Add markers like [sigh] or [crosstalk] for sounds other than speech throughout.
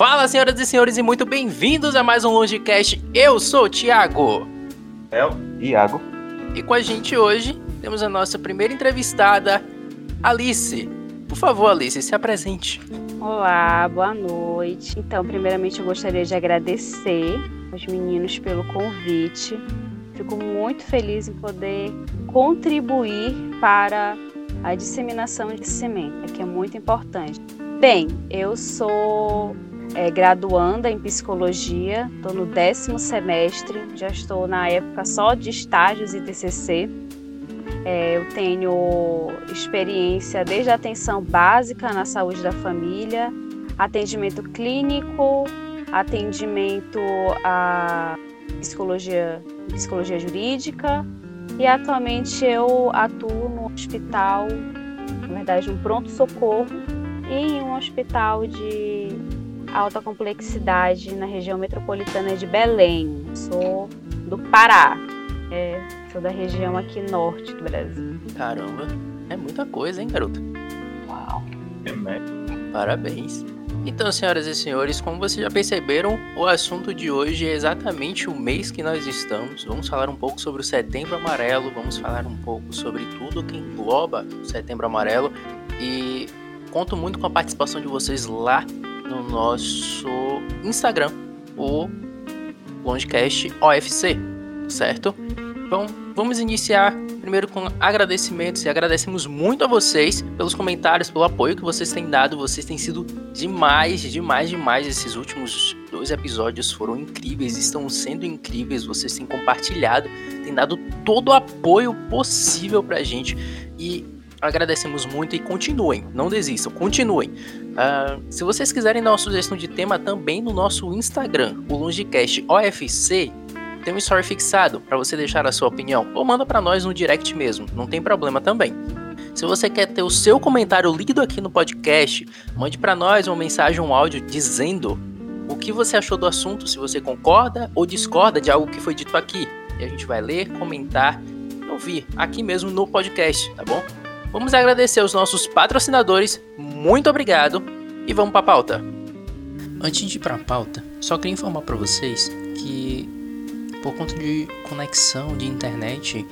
Fala, senhoras e senhores, e muito bem-vindos a mais um Longecast. Eu sou o Thiago. El. Iago. E com a gente hoje temos a nossa primeira entrevistada, Alice. Por favor, Alice, se apresente. Olá, boa noite. Então, primeiramente eu gostaria de agradecer aos meninos pelo convite. Fico muito feliz em poder contribuir para a disseminação de semente, que é muito importante. Bem, eu sou é, graduanda em psicologia, estou no décimo semestre, já estou na época só de estágios e TCC. É, eu tenho experiência desde a atenção básica na saúde da família, atendimento clínico, atendimento a psicologia, psicologia jurídica e atualmente eu atuo no hospital, na verdade, um pronto-socorro e em um hospital de alta complexidade na região metropolitana de Belém. Sou do Pará. É, sou da região aqui norte do Brasil. Caramba, é muita coisa, hein, garota? Uau. É, né? Parabéns. Então, senhoras e senhores, como vocês já perceberam, o assunto de hoje é exatamente o mês que nós estamos. Vamos falar um pouco sobre o Setembro Amarelo, vamos falar um pouco sobre tudo que engloba o Setembro Amarelo e conto muito com a participação de vocês lá no nosso Instagram, o Longecast OFC, certo? Então, vamos iniciar primeiro com agradecimentos e agradecemos muito a vocês pelos comentários, pelo apoio que vocês têm dado. Vocês têm sido demais, demais, demais. Esses últimos dois episódios foram incríveis, estão sendo incríveis. Vocês têm compartilhado, têm dado todo o apoio possível pra gente e agradecemos muito e continuem, não desistam, continuem. Uh, se vocês quiserem dar uma sugestão de tema também no nosso Instagram, o Longecast OFC, tem um story fixado para você deixar a sua opinião ou manda para nós no direct mesmo, não tem problema também. Se você quer ter o seu comentário lido aqui no podcast, mande para nós uma mensagem, um áudio dizendo o que você achou do assunto, se você concorda ou discorda de algo que foi dito aqui. E a gente vai ler, comentar e ouvir aqui mesmo no podcast, tá bom? Vamos agradecer aos nossos patrocinadores, muito obrigado e vamos para a pauta. Antes de ir para a pauta, só queria informar para vocês que por conta de conexão de internet,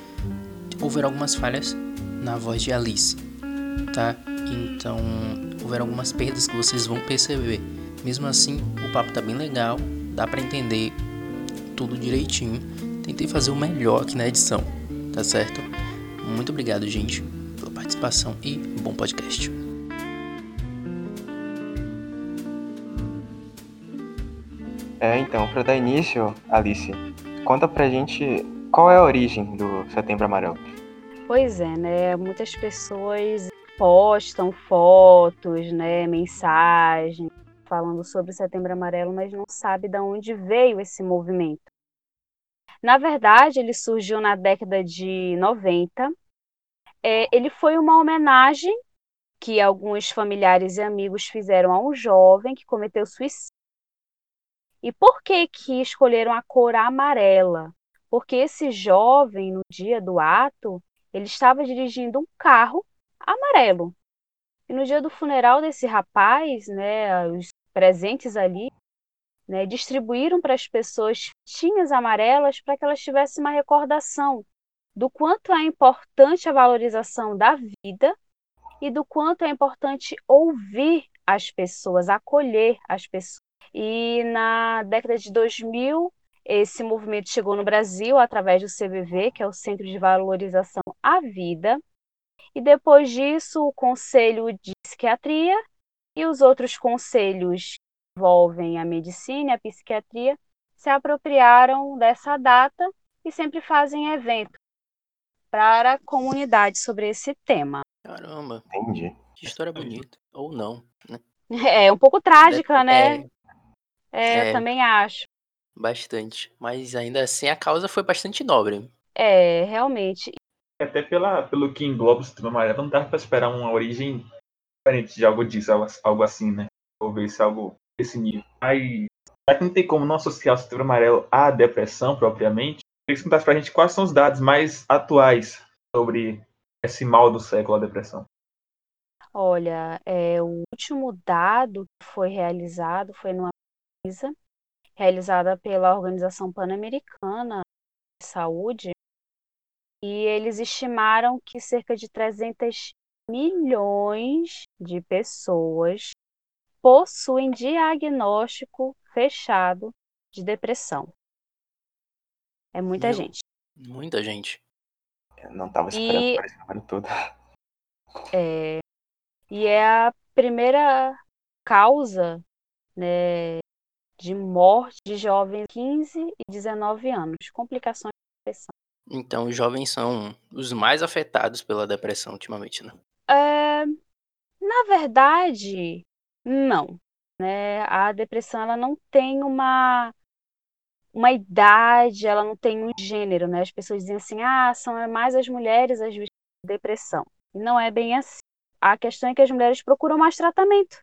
houveram algumas falhas na voz de Alice, tá? Então, houveram algumas perdas que vocês vão perceber. Mesmo assim, o papo tá bem legal, dá para entender tudo direitinho. Tentei fazer o melhor aqui na edição, tá certo? Muito obrigado, gente, participação e bom podcast. É, então, para dar início, Alice, conta pra gente qual é a origem do Setembro Amarelo. Pois é, né? Muitas pessoas postam fotos, né, mensagens falando sobre o Setembro Amarelo, mas não sabe de onde veio esse movimento. Na verdade, ele surgiu na década de 90. É, ele foi uma homenagem que alguns familiares e amigos fizeram a um jovem que cometeu suicídio e por que que escolheram a cor amarela? Porque esse jovem, no dia do ato, ele estava dirigindo um carro amarelo. E no dia do funeral desse rapaz, né, os presentes ali, né, distribuíram para as pessoas fitinhas amarelas para que elas tivessem uma recordação do quanto é importante a valorização da vida e do quanto é importante ouvir as pessoas, acolher as pessoas. E na década de 2000, esse movimento chegou no Brasil através do CVV, que é o Centro de Valorização à Vida. E depois disso, o Conselho de Psiquiatria e os outros conselhos que envolvem a medicina e a psiquiatria se apropriaram dessa data e sempre fazem evento para a comunidade sobre esse tema. Caramba, Entendi. que história bonita. Ou não, né? [laughs] É um pouco trágica, né? É, É, É. eu também acho. bastante. Mas ainda assim a causa foi bastante nobre. É, realmente. Até pela, pelo que engloba o Setembro Amarelo, não dá pra esperar uma origem diferente de algo disso, algo, algo assim, né? Ou ver se algo desse nível. Mas, já que não tem como não associar o Setembro Amarelo à depressão propriamente, que você contasse pra gente quais são os dados mais atuais sobre esse mal do século, a depressão. Olha, é, o último dado que foi realizado foi numa pesquisa realizada pela Organização Pan-Americana de Saúde e eles estimaram que cerca de 300 milhões de pessoas possuem diagnóstico fechado de depressão. É muita Meu, gente. Muita gente. Eu não tava esperando E- por esse número todo. [laughs] É, e é a primeira causa né, de morte de jovens de 15 e 19 anos. Complicações de depressão. Então, os jovens são os mais afetados pela depressão ultimamente, né? É, na verdade, não. Né? A depressão ela não tem uma, uma idade, ela não tem um gênero. Né? As pessoas dizem assim, ah, são mais as mulheres as vítimas de depressão. E não é bem assim. A questão é que as mulheres procuram mais tratamento.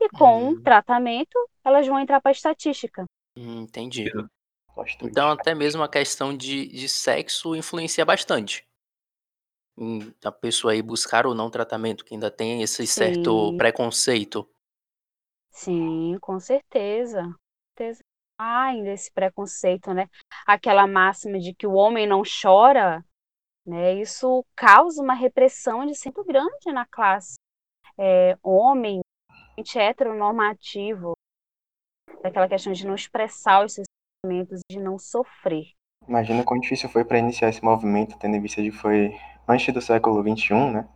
E com Hum. o tratamento, elas vão entrar para a estatística. Hum, entendi. Então, até mesmo a questão de, de sexo influencia bastante. Em a pessoa aí buscar ou não tratamento, que ainda tem esse certo Sim. preconceito. Sim, com certeza. Com certeza. Há ainda esse preconceito, né? Aquela máxima de que o homem não chora, né? Isso causa uma repressão de muito grande na classe. É, homem, gente heteronormativo, daquela questão de não expressar os seus sentimentos, de não sofrer. Imagina quão difícil foi para iniciar esse movimento, tendo em vista de que foi antes do século XXI, né?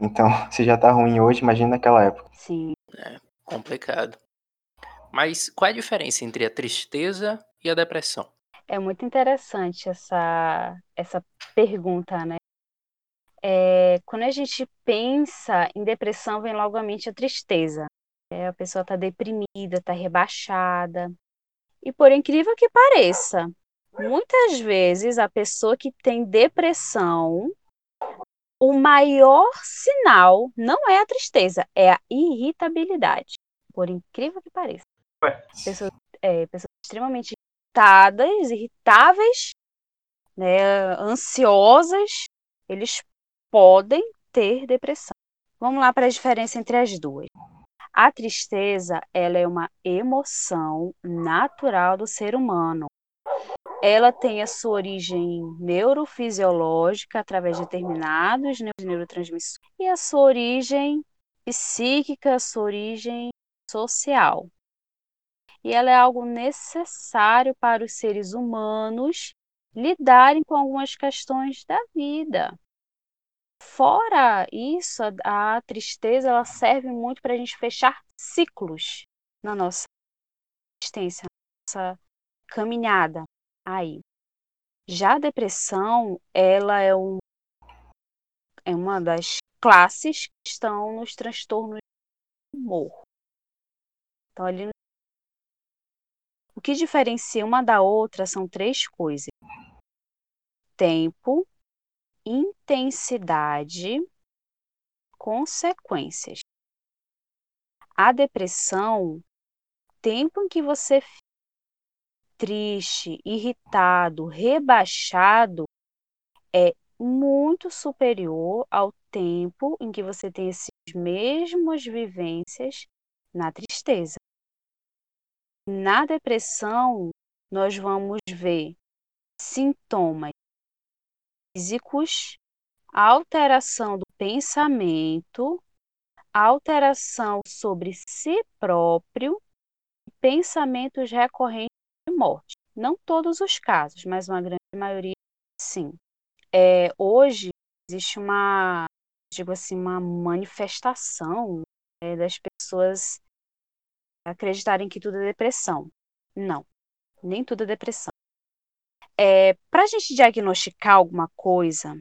Então, [laughs] se já tá ruim hoje, imagina naquela época. Sim. Complicado. Mas qual é a diferença entre a tristeza e a depressão? É muito interessante essa, essa pergunta, né? É, quando a gente pensa em depressão, vem logo à mente a tristeza. É, a pessoa está deprimida, está rebaixada. E por incrível que pareça, muitas vezes a pessoa que tem depressão, o maior sinal não é a tristeza, é a irritabilidade. Por incrível que pareça. Pessoas, é, pessoas extremamente irritadas, irritáveis, né, ansiosas, eles podem ter depressão. Vamos lá para a diferença entre as duas. A tristeza, ela é uma emoção natural do ser humano. Ela tem a sua origem neurofisiológica através de determinados neurotransmissores e a sua origem psíquica, a sua origem social e ela é algo necessário para os seres humanos lidarem com algumas questões da vida. Fora isso, a, a tristeza ela serve muito para a gente fechar ciclos na nossa existência, na nossa caminhada aí. Já a depressão, ela é, um, é uma das classes que estão nos transtornos do humor. Então, no O que diferencia uma da outra são três coisas: tempo, intensidade, consequências. A depressão, tempo em que você fica triste, irritado, rebaixado, é muito superior ao tempo em que você tem essas mesmas vivências na tristeza. Na depressão, nós vamos ver sintomas físicos, alteração do pensamento, alteração sobre si próprio, pensamentos recorrentes de morte. Não todos os casos, mas uma grande maioria sim. É, hoje existe uma, digo assim, uma manifestação é, das pessoas acreditarem que tudo é depressão. Não, nem tudo é depressão. É, Para a gente diagnosticar alguma coisa,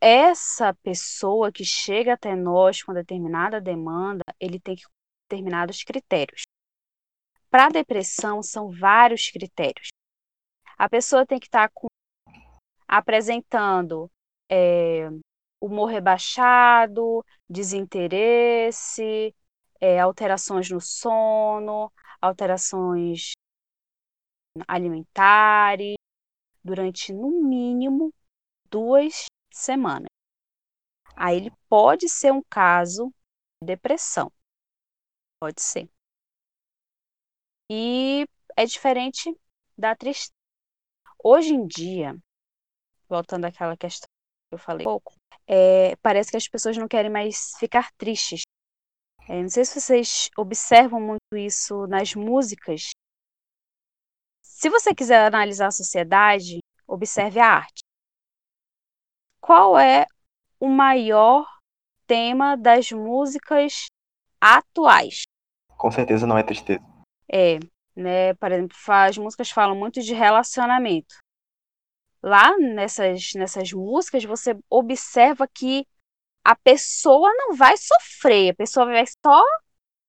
essa pessoa que chega até nós com determinada demanda, ele tem que determinados critérios. Para depressão, são vários critérios. A pessoa tem que estar com, apresentando é, humor rebaixado, desinteresse, é, alterações no sono, alterações alimentares, durante no mínimo duas semanas. Aí ele pode ser um caso de depressão. Pode ser. E é diferente da tristeza. Hoje em dia, voltando àquela questão que eu falei pouco, é, parece que as pessoas não querem mais ficar tristes. É, não sei se vocês observam muito isso nas músicas. Se você quiser analisar a sociedade, observe a arte. Qual é o maior tema das músicas atuais? Com certeza não é tristeza. É, né? Por exemplo, as músicas falam muito de relacionamento. Lá nessas, nessas músicas, você observa que a pessoa não vai sofrer, a pessoa vai só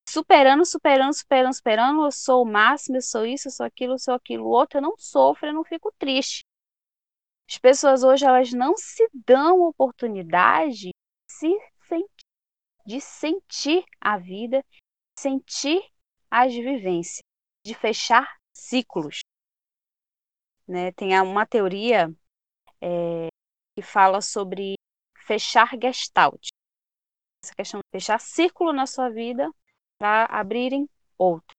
superando, superando, superando, superando. Eu sou o máximo, eu sou isso, eu sou aquilo, eu sou aquilo outro. Eu não sofro, eu não fico triste. As pessoas hoje elas não se dão oportunidade de, se sentir, de sentir a vida, sentir as vivências, de fechar ciclos. Né? Tem uma teoria é, que fala sobre fechar gestalt. Essa questão de fechar círculo na sua vida para abrirem outro.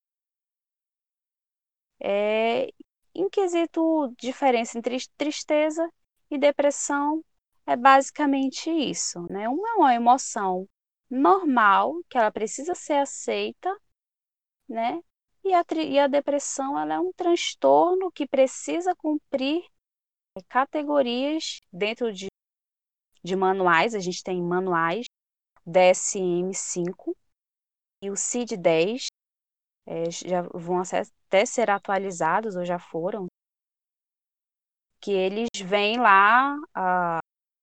É, em quesito diferença entre tristeza e depressão, é basicamente isso, né? Uma é uma emoção normal, que ela precisa ser aceita, né? E a, e a depressão ela é um transtorno que precisa cumprir categorias dentro de, de manuais, a gente tem manuais DSM-5 e o CID-10, é, já vão até ser atualizados ou já foram, que eles veem lá a,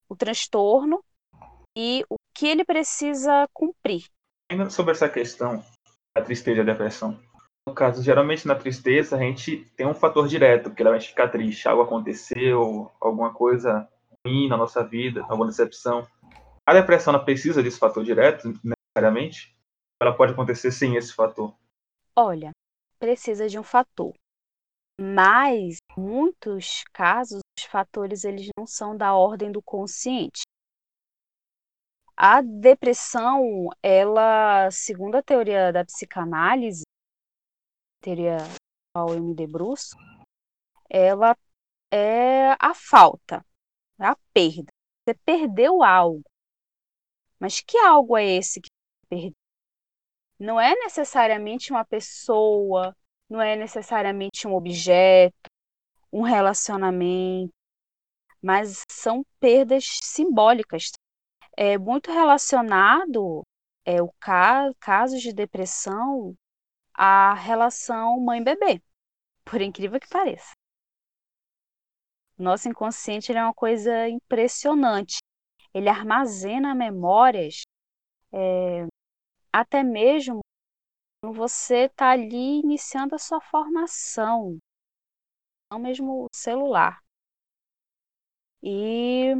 o transtorno e o que ele precisa cumprir. Ainda sobre essa questão da tristeza e da depressão. No caso, geralmente na tristeza a gente tem um fator direto, que ela vai ficar triste, algo aconteceu, alguma coisa ruim na nossa vida, alguma decepção. A depressão ela precisa desse fator direto, necessariamente? Ela pode acontecer sem esse fator? Olha, precisa de um fator. Mas, em muitos casos, os fatores eles não são da ordem do consciente. A depressão, ela, segundo a teoria da psicanálise, teoria ao me debruço, ela é a falta, a perda. Você perdeu algo. Mas que algo é esse que você perdeu? Não é necessariamente uma pessoa, não é necessariamente um objeto, um relacionamento, mas são perdas simbólicas. É muito relacionado é, o ca casos de depressão à relação mãe-bebê, por incrível que pareça. Nosso inconsciente é uma coisa impressionante. Ele armazena memórias é, até mesmo quando você está ali iniciando a sua formação, não mesmo celular. E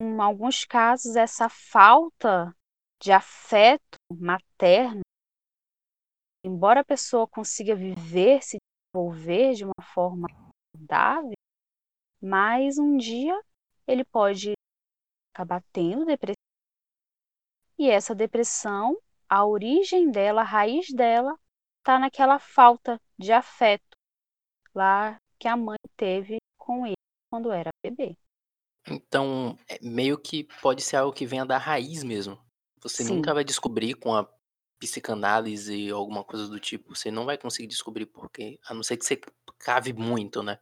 em alguns casos essa falta de afeto materno, embora a pessoa consiga viver, se desenvolver de uma forma saudável, mas um dia ele pode acabar tendo depressão e essa depressão, a origem dela, a raiz dela, está naquela falta de afeto lá que a mãe teve com ele quando era bebê. Então, é meio que pode ser algo que venha da raiz mesmo. Você Sim. nunca vai descobrir com a psicanálise ou alguma coisa do tipo. Você não vai conseguir descobrir porquê, a não ser que você cave muito, né?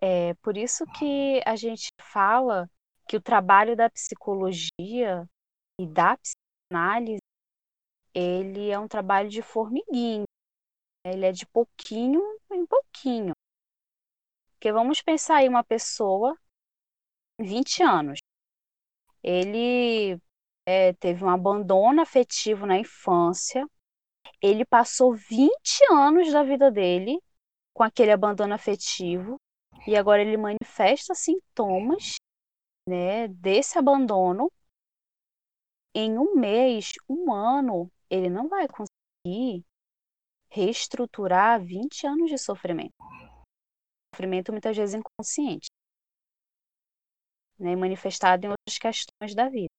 É por isso que a gente fala que o trabalho da psicologia e da psicanálise, ele é um trabalho de formiguinha. Ele é de pouquinho em pouquinho. Porque vamos pensar aí uma pessoa, 20 anos. Ele é, teve um abandono afetivo na infância. Ele passou 20 anos da vida dele com aquele abandono afetivo e agora ele manifesta sintomas né, desse abandono em um mês, um ano, ele não vai conseguir reestruturar 20 anos de sofrimento. Sofrimento muitas vezes inconsciente, né, manifestado em outras questões da vida.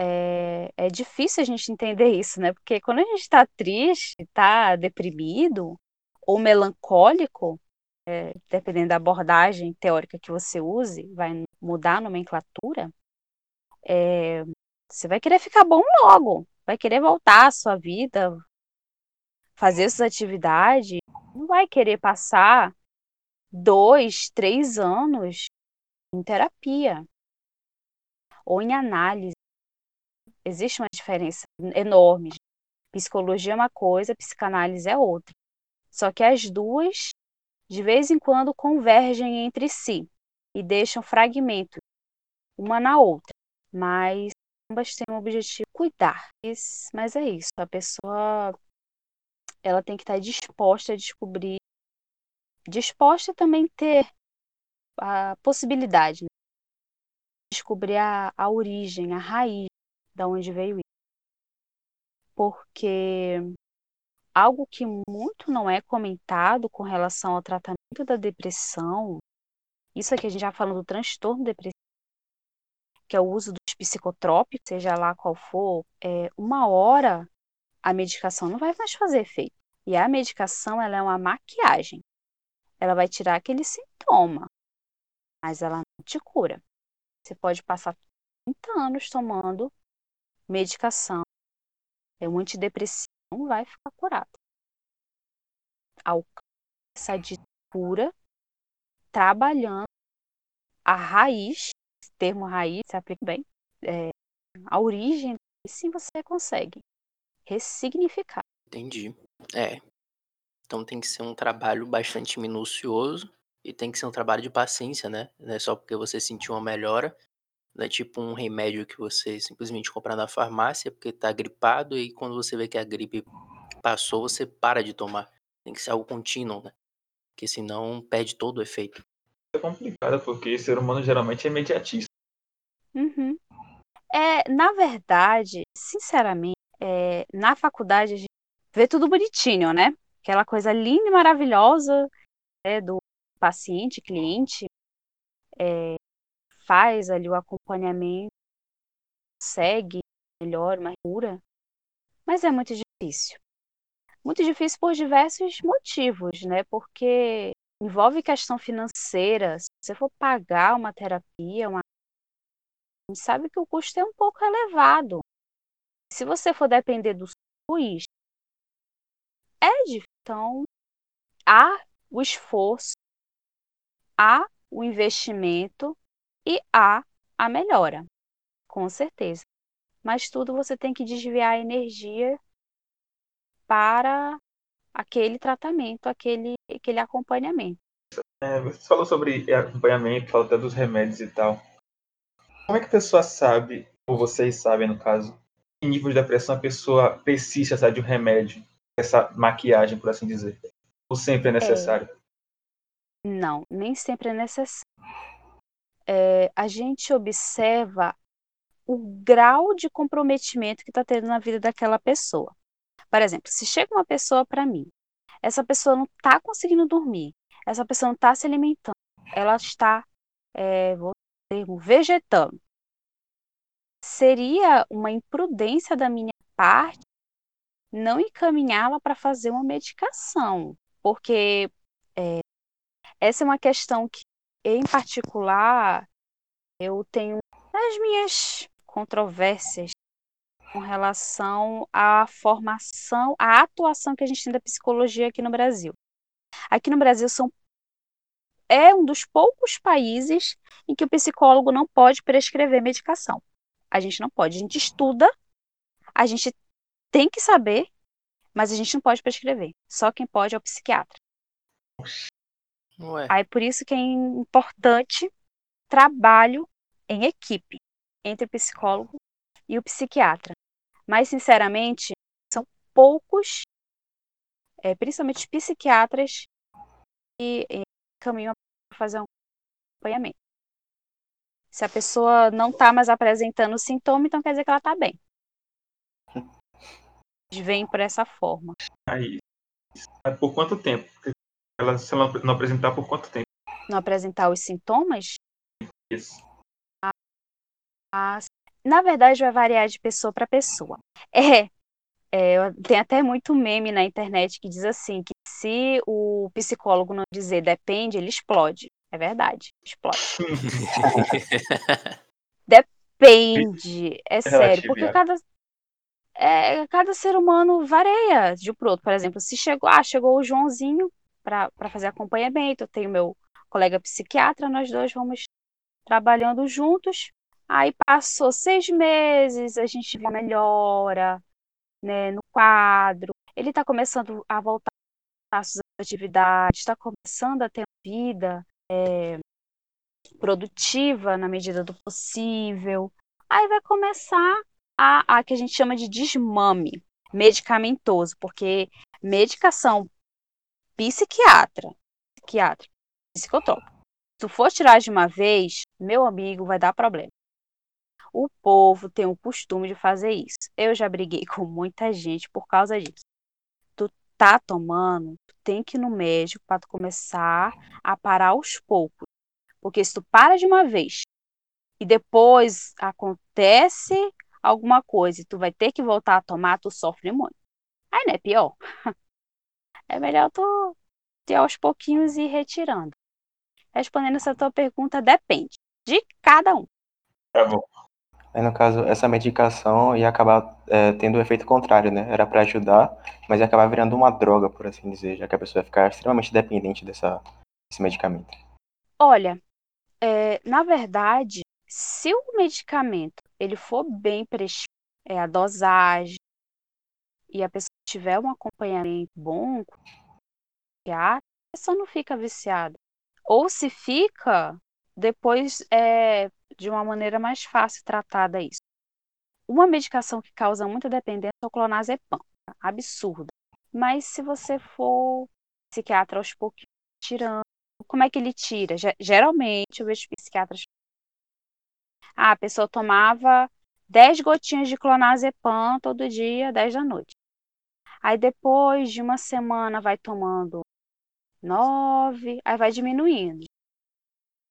é, é difícil a gente entender isso, né? Porque quando a gente está triste, está deprimido ou melancólico, é, dependendo da abordagem teórica que você use, vai mudar a nomenclatura, é, você vai querer ficar bom logo, vai querer voltar à sua vida, fazer suas atividades, não vai querer passar dois, três anos em terapia ou em análise. Existe uma diferença enorme. Psicologia é uma coisa, psicanálise é outra. Só que as duas, de vez em quando, convergem entre si e deixam fragmentos uma na outra. Mas ambas têm o objetivo cuidar. Mas é isso, a pessoa ela tem que estar disposta a descobrir, disposta a também ter a possibilidade né? de descobrir a, a origem, a raiz da onde veio isso. Porque algo que muito não é comentado com relação ao tratamento da depressão, isso aqui a gente já falando do transtorno depressivo, que é o uso dos psicotrópicos, seja lá qual for, é, uma hora a medicação não vai mais fazer efeito. E a medicação ela é uma maquiagem. Ela vai tirar aquele sintoma, mas ela não te cura. Você pode passar 30 anos tomando medicação, é um antidepressivo, não vai ficar curado. Alcança essa cura trabalhando a raiz, termo raiz se aplica bem, é, a origem, e sim você consegue ressignificar. Entendi. É. Então tem que ser um trabalho bastante minucioso e tem que ser um trabalho de paciência, né? Não é só porque você sentiu uma melhora, não é tipo um remédio que você simplesmente compra na farmácia porque tá gripado e quando você vê que a gripe passou, você para de tomar. Tem que ser algo contínuo, né? Porque senão perde todo o efeito. É complicado porque ser humano geralmente é imediatista. Uhum. É, na verdade, sinceramente, é, na faculdade a gente vê tudo bonitinho, né? Aquela coisa linda e maravilhosa né, do paciente, cliente, é, faz ali o acompanhamento, segue melhor uma cura, mas é muito difícil. Muito difícil por diversos motivos, né? Porque envolve questão financeira. Se você for pagar uma terapia, uma... a gente sabe que o custo é um pouco elevado. Se você for depender do SUS, é difícil. Então, há o esforço, há o investimento e há a melhora, com certeza. Mas tudo você tem que desviar a energia para aquele tratamento, aquele, aquele acompanhamento. É, você falou sobre acompanhamento, falou até dos remédios e tal. Como é que a pessoa sabe, ou vocês sabem no caso, que nível de depressão a pessoa precisa sabe, de um remédio? essa maquiagem, por assim dizer? Ou sempre é necessário? É. Não, nem sempre é necessário. É, a gente observa o grau de comprometimento que está tendo na vida daquela pessoa. Por exemplo, se chega uma pessoa para mim, essa pessoa não está conseguindo dormir, essa pessoa não está se alimentando, ela está, é, vou termo, vegetando. Seria uma imprudência da minha parte não encaminhá-la para fazer uma medicação, porque é, essa é uma questão que, em particular, eu tenho as minhas controvérsias com relação à formação, à atuação que a gente tem da psicologia aqui no Brasil. Aqui no Brasil são é um dos poucos países em que o psicólogo não pode prescrever medicação. A gente não pode, a gente estuda, a gente tem que saber, mas a gente não pode prescrever. Só quem pode é o psiquiatra. Ué. Aí por isso que é importante trabalho em equipe entre o psicólogo e o psiquiatra. Mas, sinceramente, são poucos, é, principalmente psiquiatras, que é, caminham para fazer um acompanhamento. Se a pessoa não está mais apresentando sintoma, então quer dizer que ela está bem [laughs] vem por essa forma. Aí, por quanto tempo? Ela, se ela não apresentar, por quanto tempo? Não apresentar os sintomas? Isso. Ah, na verdade, vai variar de pessoa para pessoa. [laughs] É, é, tem até muito meme na internet que diz assim, que se o psicólogo não dizer depende, ele explode. É verdade, explode. [laughs] depende, é sério, porque cada, é, cada ser humano varia de um pro outro. Por exemplo, se chegou, ah, chegou o Joãozinho para fazer acompanhamento, eu tenho meu colega psiquiatra, nós dois vamos trabalhando juntos. Aí passou seis meses, a gente viu melhora né, no quadro. Ele está começando a voltar às suas atividades, está começando a ter vida é, produtiva na medida do possível. Aí vai começar a, a que a gente chama de desmame medicamentoso, porque medicação psiquiatra, psiquiatra, psicotrópico. Se tu for tirar de uma vez, meu amigo, vai dar problema. O povo tem o costume de fazer isso. Eu já briguei com muita gente por causa disso. Tu tá tomando, tu tem que ir no médico para tu começar a parar aos poucos. Porque se tu para de uma vez e depois acontece alguma coisa e tu vai ter que voltar a tomar, tu sofre muito. Aí não é pior. [laughs] É melhor tu ir aos pouquinhos e ir retirando. Respondendo essa tua pergunta, depende de cada um. Tá bom. Aí, no caso, essa medicação ia acabar é, tendo o um efeito contrário, né? Era para ajudar, mas ia acabar virando uma droga, por assim dizer, já que a pessoa ia ficar extremamente dependente dessa, desse medicamento. Olha, é, na verdade, se o medicamento ele for bem prescrito, é, a dosagem, e a pessoa tiver um acompanhamento bom, a pessoa não fica viciada. Ou se fica, depois é de uma maneira mais fácil tratada isso. Uma medicação que causa muita dependência é o clonazepam. Absurda. Mas se você for psiquiatra aos pouquinhos tirando, como é que ele tira? Geralmente eu vejo psiquiatras ah, a pessoa tomava 10 gotinhas de clonazepam todo dia, 10 da noite. Aí depois de uma semana vai tomando 9, aí vai diminuindo.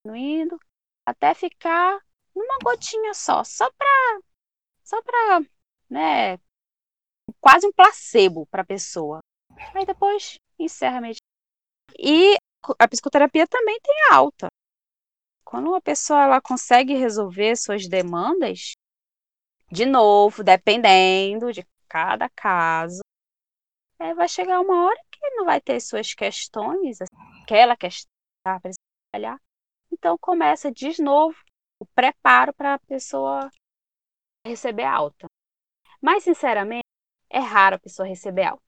Diminuindo até ficar numa gotinha só, só para só para, né, quase um placebo para a pessoa. Aí depois encerra a medicina. E a psicoterapia também tem alta. Quando uma pessoa ela consegue resolver suas demandas, de novo, dependendo de cada caso, é, vai chegar uma hora que não vai ter suas questões, aquela questão tá, trabalhar. Então começa de novo o preparo para a pessoa receber alta. Mas sinceramente, é raro a pessoa receber alta.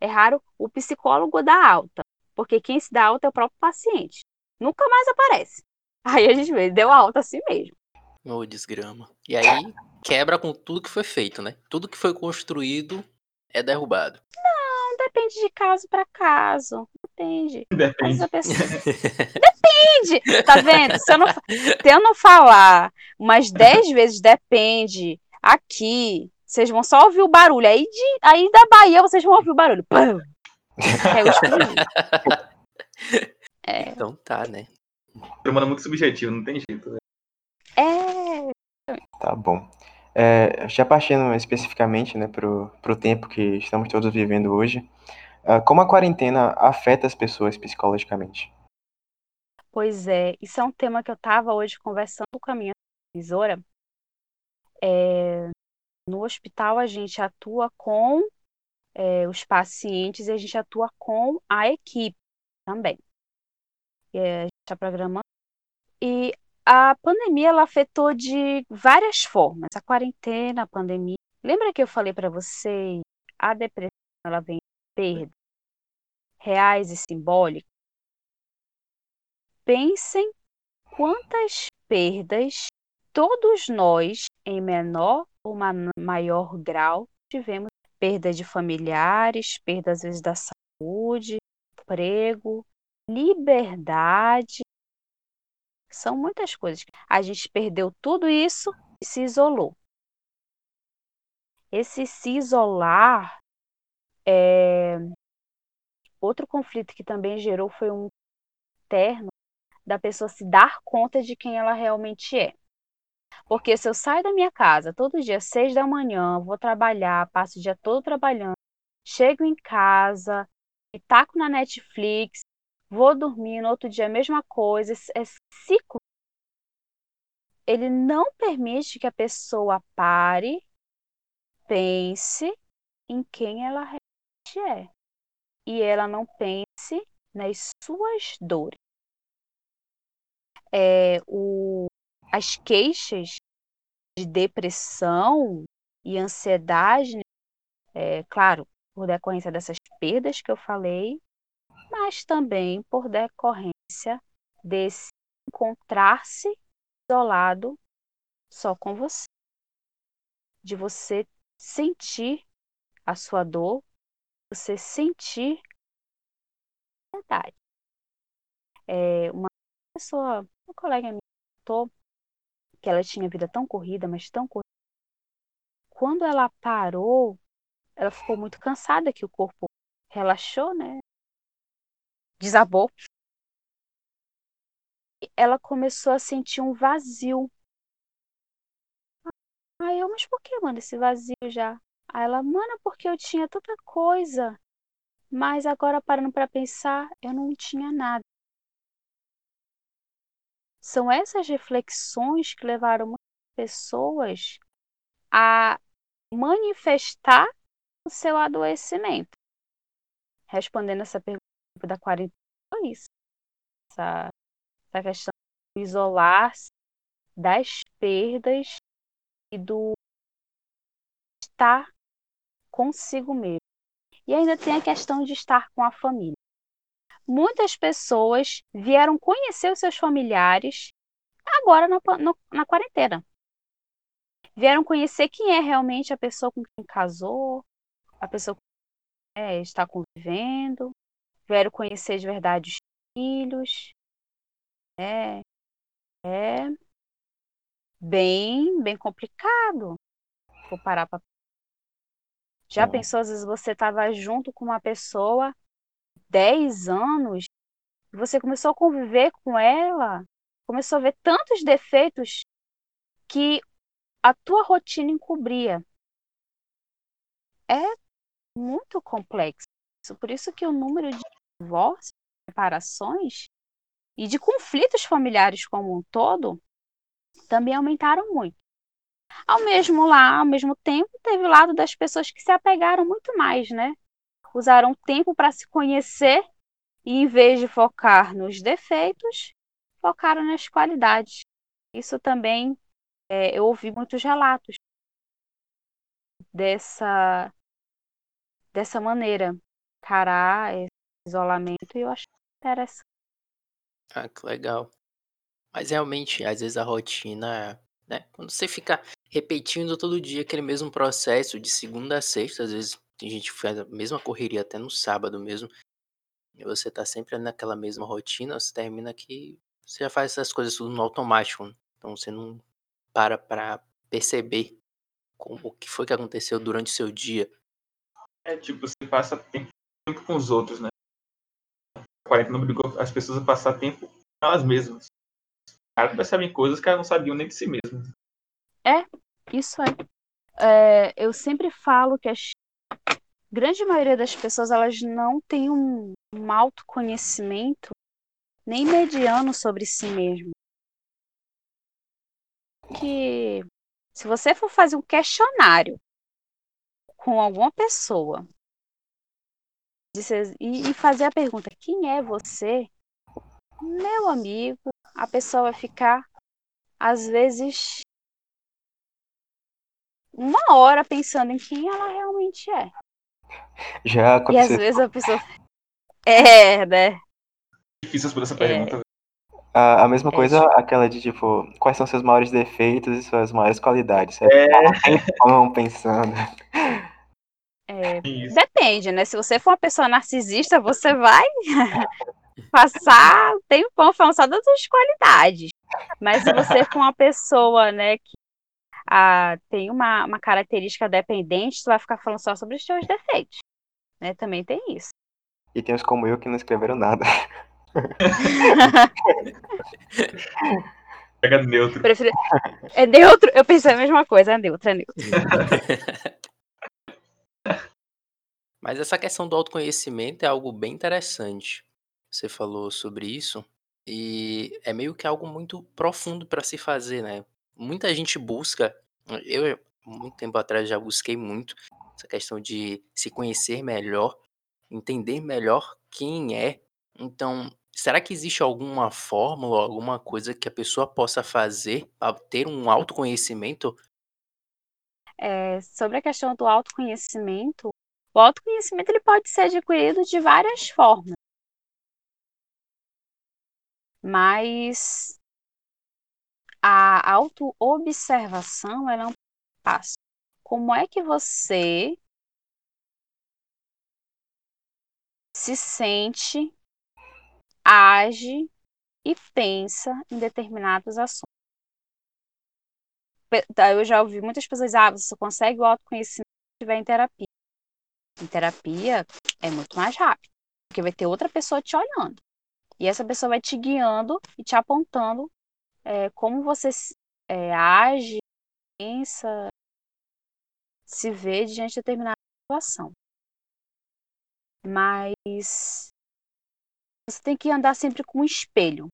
É raro o psicólogo dar alta, porque quem se dá alta é o próprio paciente. Nunca mais aparece. [laughs] Aí a gente vê, deu alta assim mesmo. Ô, oh, desgrama. E aí quebra com tudo que foi feito, né? Tudo que foi construído é derrubado. Não, depende de caso para caso. Depende. Depende. Pessoa... [laughs] depende! Tá vendo? Se eu, não, se eu não falar umas 10 vezes depende aqui, vocês vão só ouvir o barulho. Aí, de, aí da Bahia vocês vão ouvir o barulho. Pum! É, então tá, né? O humano é muito subjetivo, não tem jeito. Né? É. Tá bom. É, já partindo especificamente né, para o tempo que estamos todos vivendo hoje, uh, como a quarentena afeta as pessoas psicologicamente? Pois é, isso é um tema que eu estava hoje conversando com a minha supervisora. É, no hospital a gente atua com é, os pacientes e a gente atua com a equipe também. É, a gente está programando. E a pandemia ela afetou de várias formas. A quarentena, a pandemia. Lembra que eu falei para vocês? A depressão ela vem de perdas reais e simbólicas. Pensem quantas perdas todos nós, em menor ou maior grau, tivemos perda de familiares, perda às vezes da saúde, emprego, liberdade. São muitas coisas. A gente perdeu tudo isso e se isolou. Esse se isolar é... outro conflito que também gerou foi um interno da pessoa se dar conta de quem ela realmente é. Porque se eu saio da minha casa todo dia, seis da manhã, vou trabalhar, passo o dia todo trabalhando, chego em casa, e taco na Netflix, vou dormir, no outro dia a mesma coisa, é ciclo. Ele não permite que a pessoa pare, pense em quem ela realmente é. E ela não pense nas suas dores. É, o, as queixas de depressão e ansiedade, é, claro, por decorrência dessas perdas que eu falei, mas também por decorrência desse encontrar-se isolado só com você. De você sentir a sua dor, você sentir a verdade. É, uma pessoa, uma colega minha contou que ela tinha vida tão corrida, mas tão corrida. Quando ela parou, ela ficou muito cansada, que o corpo relaxou, né? Desabou. Ela começou a sentir um vazio. Aí eu, mas por que, mano, esse vazio já? Aí ela, mano, porque eu tinha tanta coisa. Mas agora parando para pensar, eu não tinha nada. São essas reflexões que levaram muitas pessoas a manifestar o seu adoecimento. Respondendo essa pergunta da quarentena, foi isso. Essa, essa questão do isolar-se das perdas e do estar consigo mesmo. E ainda tem a questão de estar com a família. Muitas pessoas vieram conhecer os seus familiares agora na, no, na quarentena. Vieram conhecer quem é realmente a pessoa com quem casou, a pessoa é, está convivendo, vieram conhecer de verdade os filhos. É, é bem, bem complicado. Vou parar para já Sim. pensou, às vezes você estava junto com uma pessoa 10 anos, você começou a conviver com ela, começou a ver tantos defeitos que a tua rotina encobria. É muito complexo. Por isso que o número de divórcios, separações e de conflitos familiares como um todo também aumentaram muito. Ao mesmo lá, ao mesmo tempo, teve o lado das pessoas que se apegaram muito mais, né? Usaram tempo para se conhecer e em vez de focar nos defeitos, focaram nas qualidades. Isso também é, eu ouvi muitos relatos dessa dessa maneira, encarar esse isolamento e eu acho interessante. Ah, que legal. Mas realmente, às vezes a rotina, né? Quando você fica repetindo todo dia aquele mesmo processo de segunda a sexta, às vezes tem gente que faz a mesma correria até no sábado mesmo, e você tá sempre naquela mesma rotina, você termina que você já faz essas coisas tudo no automático, né? então você não para pra perceber como, o que foi que aconteceu durante o seu dia. É tipo, você passa tempo, tempo com os outros, né? Quarentena obrigou as pessoas a passar tempo com elas mesmas. Elas percebem coisas que elas não sabiam nem de si mesmas. É, isso aí. É, eu sempre falo que a grande maioria das pessoas elas não tem um, um autoconhecimento nem mediano sobre si mesmo. Que se você for fazer um questionário com alguma pessoa e fazer a pergunta quem é você, meu amigo, a pessoa vai ficar às vezes uma hora pensando em quem ela realmente é. Já aconteceu. E às vezes a pessoa. É, né? Difícil por essa pergunta. É. A, a mesma é, coisa, tipo... aquela de tipo, quais são seus maiores defeitos e suas maiores qualidades. É. Vão pensando. É, depende, né? Se você for uma pessoa narcisista, você vai [laughs] passar tempão falando só das suas qualidades. Mas se você for uma pessoa, né, que a, tem uma, uma característica dependente, tu vai ficar falando só sobre os teus defeitos. Né? Também tem isso. E tem os como eu que não escreveram nada. Pega neutro. Prefiro... É neutro? Eu pensei a mesma coisa, é neutro, é neutro. [laughs] Mas essa questão do autoconhecimento é algo bem interessante. Você falou sobre isso e é meio que algo muito profundo para se fazer, né? Muita gente busca, eu muito tempo atrás já busquei muito essa questão de se conhecer melhor, entender melhor quem é. Então, será que existe alguma fórmula, alguma coisa que a pessoa possa fazer para ter um autoconhecimento? É, sobre a questão do autoconhecimento, o autoconhecimento ele pode ser adquirido de várias formas. Mas a autoobservação é um passo. Como é que você se sente, age e pensa em determinados assuntos? Tá, eu já ouvi muitas pessoas, ah, você consegue o autoconhecimento se estiver em terapia. Em terapia é muito mais rápido, porque vai ter outra pessoa te olhando. E essa pessoa vai te guiando e te apontando é, como você é, age, pensa, se vê diante de determinada situação. Mas você tem que andar sempre com um espelho.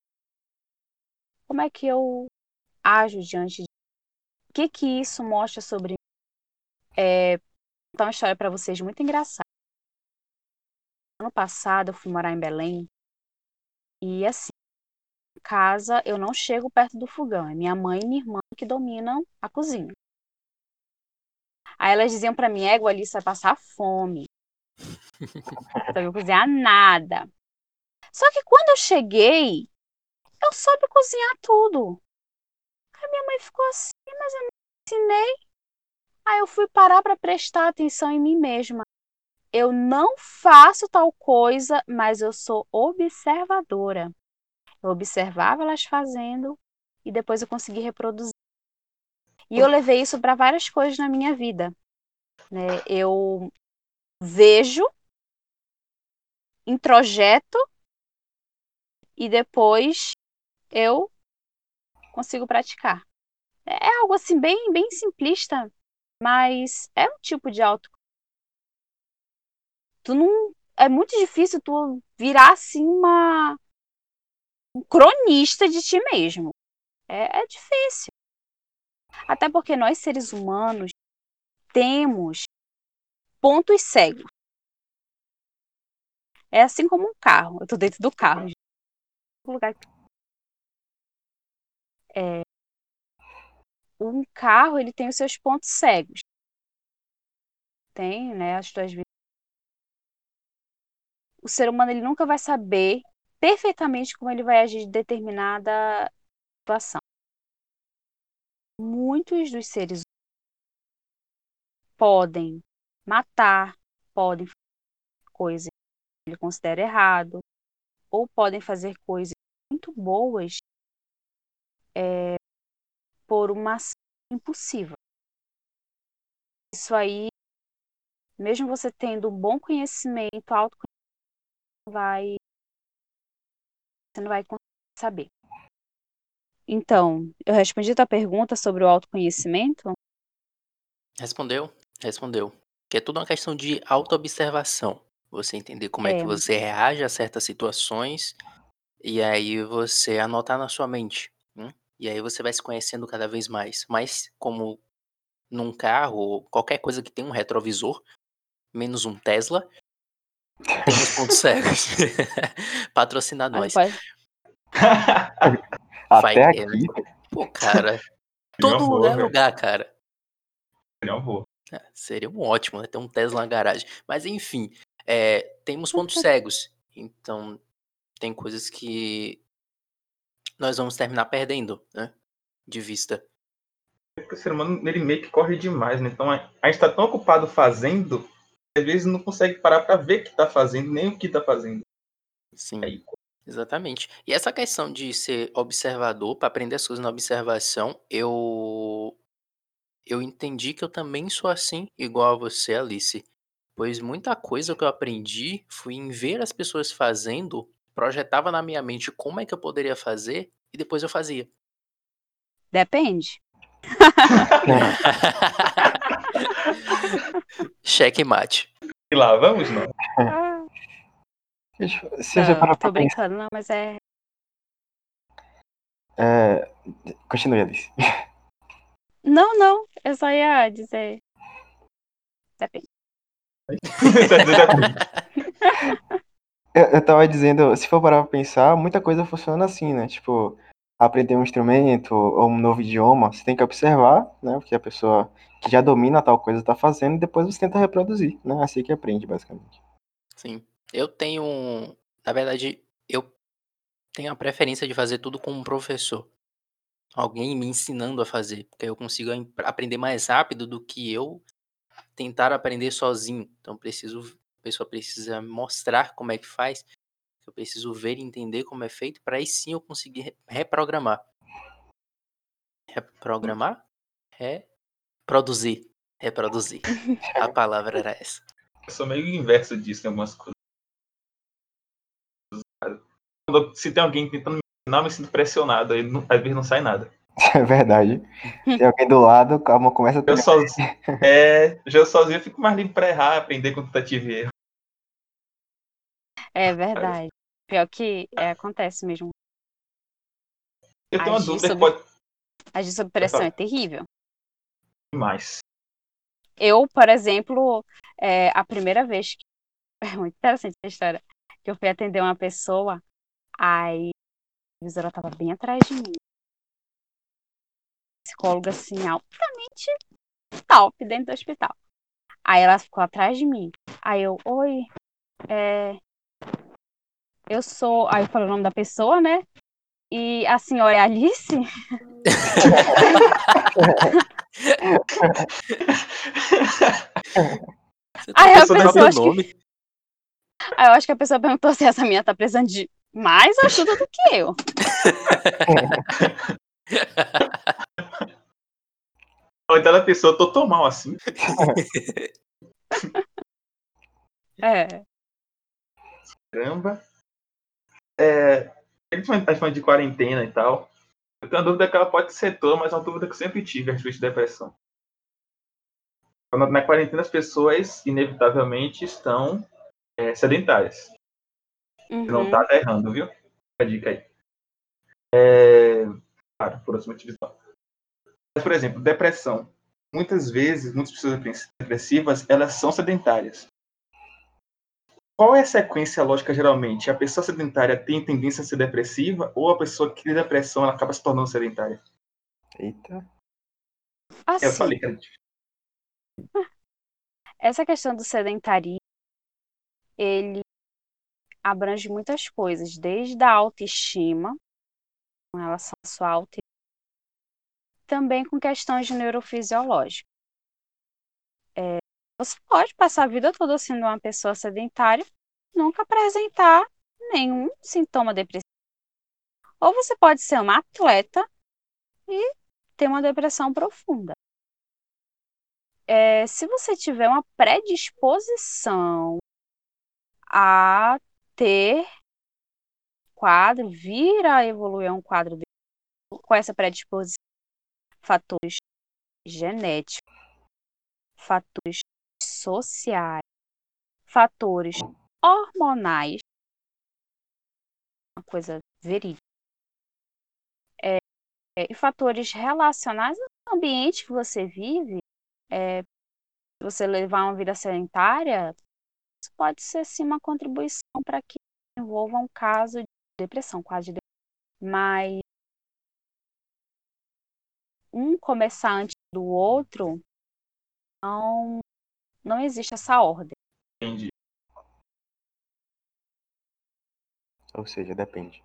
Como é que eu ajo diante de. O que, que isso mostra sobre mim? É, contar uma história para vocês muito engraçada. Ano passado eu fui morar em Belém e assim, casa eu não chego perto do fogão, é minha mãe e minha irmã que dominam a cozinha. Aí elas diziam para mim, égua, Alice vai passar fome. [laughs] Não sabia cozinhar nada. Só que quando eu cheguei, eu soube cozinhar tudo. Aí minha mãe ficou assim, mas eu não ensinei. Aí eu fui parar para prestar atenção em mim mesma eu não faço tal coisa, mas eu sou observadora. Eu observava elas fazendo e depois eu consegui reproduzir. E eu levei isso para várias coisas na minha vida. Né? Eu vejo, introjeto e depois eu consigo praticar. É algo assim bem, bem simplista, mas é um tipo de auto tu não é muito difícil tu virar assim uma um cronista de ti mesmo. É, é difícil. Até porque nós seres humanos temos pontos cegos. É assim como um carro. Eu tô dentro do carro. Lugar é, um carro ele tem os seus pontos cegos. Tem, né, as tuas o ser humano ele nunca vai saber perfeitamente como ele vai agir em determinada situação. Muitos dos seres podem matar, podem fazer coisas que ele considera errado, ou podem fazer coisas muito boas é, por uma ação impulsiva. Isso aí, mesmo você tendo um bom conhecimento, autoconhecimento, vai você não vai conseguir saber. Então, eu respondi a tua pergunta sobre o autoconhecimento? Respondeu, respondeu. Que é tudo uma questão de autoobservação. Você entender como é. é que você reage a certas situações e aí você anotar na sua mente. E aí você vai se conhecendo cada vez mais. Mas como num carro ou qualquer coisa que tem um retrovisor, menos um Tesla, temos pontos [laughs] cegos. [laughs] Patrocina nós. [laughs] Até aqui. Né? Pô, cara. Todo lugar é lugar, cara. Seria um voo. É, seria um ótimo, né? Ter um Tesla na garagem. Mas enfim, é, temos pontos cegos. Então, tem coisas que nós vamos terminar perdendo, né? De vista. É porque o ser humano, ele meio que corre demais, né? Então, a gente tá tão ocupado fazendo às vezes não consegue parar para ver o que está fazendo, nem o que está fazendo. Sim. Aí, exatamente. E essa questão de ser observador, para aprender as coisas na observação, eu eu entendi que eu também sou assim, igual a você, Alice. Pois muita coisa que eu aprendi foi em ver as pessoas fazendo, projetava na minha mente como é que eu poderia fazer e depois eu fazia. Depende. [laughs] Cheque mate. E lá, vamos não. [laughs] Se você não, parar tô pensar. brincando, não, mas é. É... Continue, Alice. [laughs] Não, não. Eu só ia dizer. Depende. Eu, eu tava dizendo, se for parar pra pensar, muita coisa funciona assim, né? Tipo, aprender um instrumento ou um novo idioma, você tem que observar, né? Porque a pessoa que já domina tal coisa tá fazendo e depois você tenta reproduzir, né? Assim que aprende, basicamente. Sim. Eu tenho. um- Na verdade, eu tenho a preferência de fazer tudo com um professor. Alguém me ensinando a fazer. Porque eu consigo aprender mais rápido do que eu tentar aprender sozinho. Então, preciso, pessoa precisa mostrar como é que faz. Eu preciso ver e entender como é feito. Para aí sim eu conseguir re- reprogramar. Reprogramar? Reproduzir. Reproduzir. [laughs] A palavra era essa. Eu sou meio inverso disso em algumas coisas. Quando, se tem alguém tentando me ensinar, eu me sinto pressionado. Aí não- às vezes não sai nada. [laughs] É verdade. Tem [laughs] alguém do lado, calma, começa a Eu sozinho, é, já eu sozinho eu fico mais livre pra errar, aprender com tentativa e erro. É verdade. Pior que é, acontece mesmo. Eu tenho uma Agir dúvida que sobre- pode Agir sob pressão é terrível. mais. Eu, por exemplo, é, a primeira vez que. [laughs] É muito interessante essa história. Que eu fui atender uma pessoa, aí a visora tava bem atrás de mim. Psicóloga, assim, altamente top dentro do hospital. Aí ela ficou atrás de mim. Aí eu, oi, é. Eu sou. Aí eu falei o nome da pessoa, né? E a senhora é Alice? Você Aí a pessoa acho que-. Aí eu acho que a pessoa perguntou se essa minha tá precisando de mais ajuda do que eu. [laughs] Ou então a pessoa, tô tão mal assim. É. Caramba. É, a gente falando de quarentena e tal. Eu tenho uma dúvida que ela pode ser toda, mas é uma dúvida que eu sempre tive a respeito de depressão. Quando na quarentena as pessoas, inevitavelmente, estão é, sedentárias. Não Uhum. tá errando, viu? A dica aí. É... Claro, por outros motivos não. Mas, por exemplo, depressão. Muitas vezes, muitas pessoas depressivas, elas são sedentárias. Qual é a sequência lógica, geralmente? A pessoa sedentária tem tendência a ser depressiva ou a pessoa que tem depressão ela acaba se tornando sedentária? Eita. Eu Assim, falei que era difícil. [laughs] essa questão do sedentarismo, ele abrange muitas coisas, desde a autoestima, com relação à sua autoestima, também com questões neurofisiológicas. Você pode passar a vida toda sendo uma pessoa sedentária, nunca apresentar nenhum sintoma depressivo. Ou você pode ser uma atleta e ter uma depressão profunda. É, se você tiver uma predisposição a ter quadro, vir a evoluir um quadro depressivo, com essa predisposição, fatores genéticos, fatores sociais, fatores hormonais, uma coisa verídica, é, é, e fatores relacionados ao ambiente que você vive, é, se você levar uma vida sedentária, isso pode ser sim uma contribuição para que envolva um caso de depressão, quase de depressão. Mas um começar antes do outro, não, não existe essa ordem. Entendi. Ou seja, depende.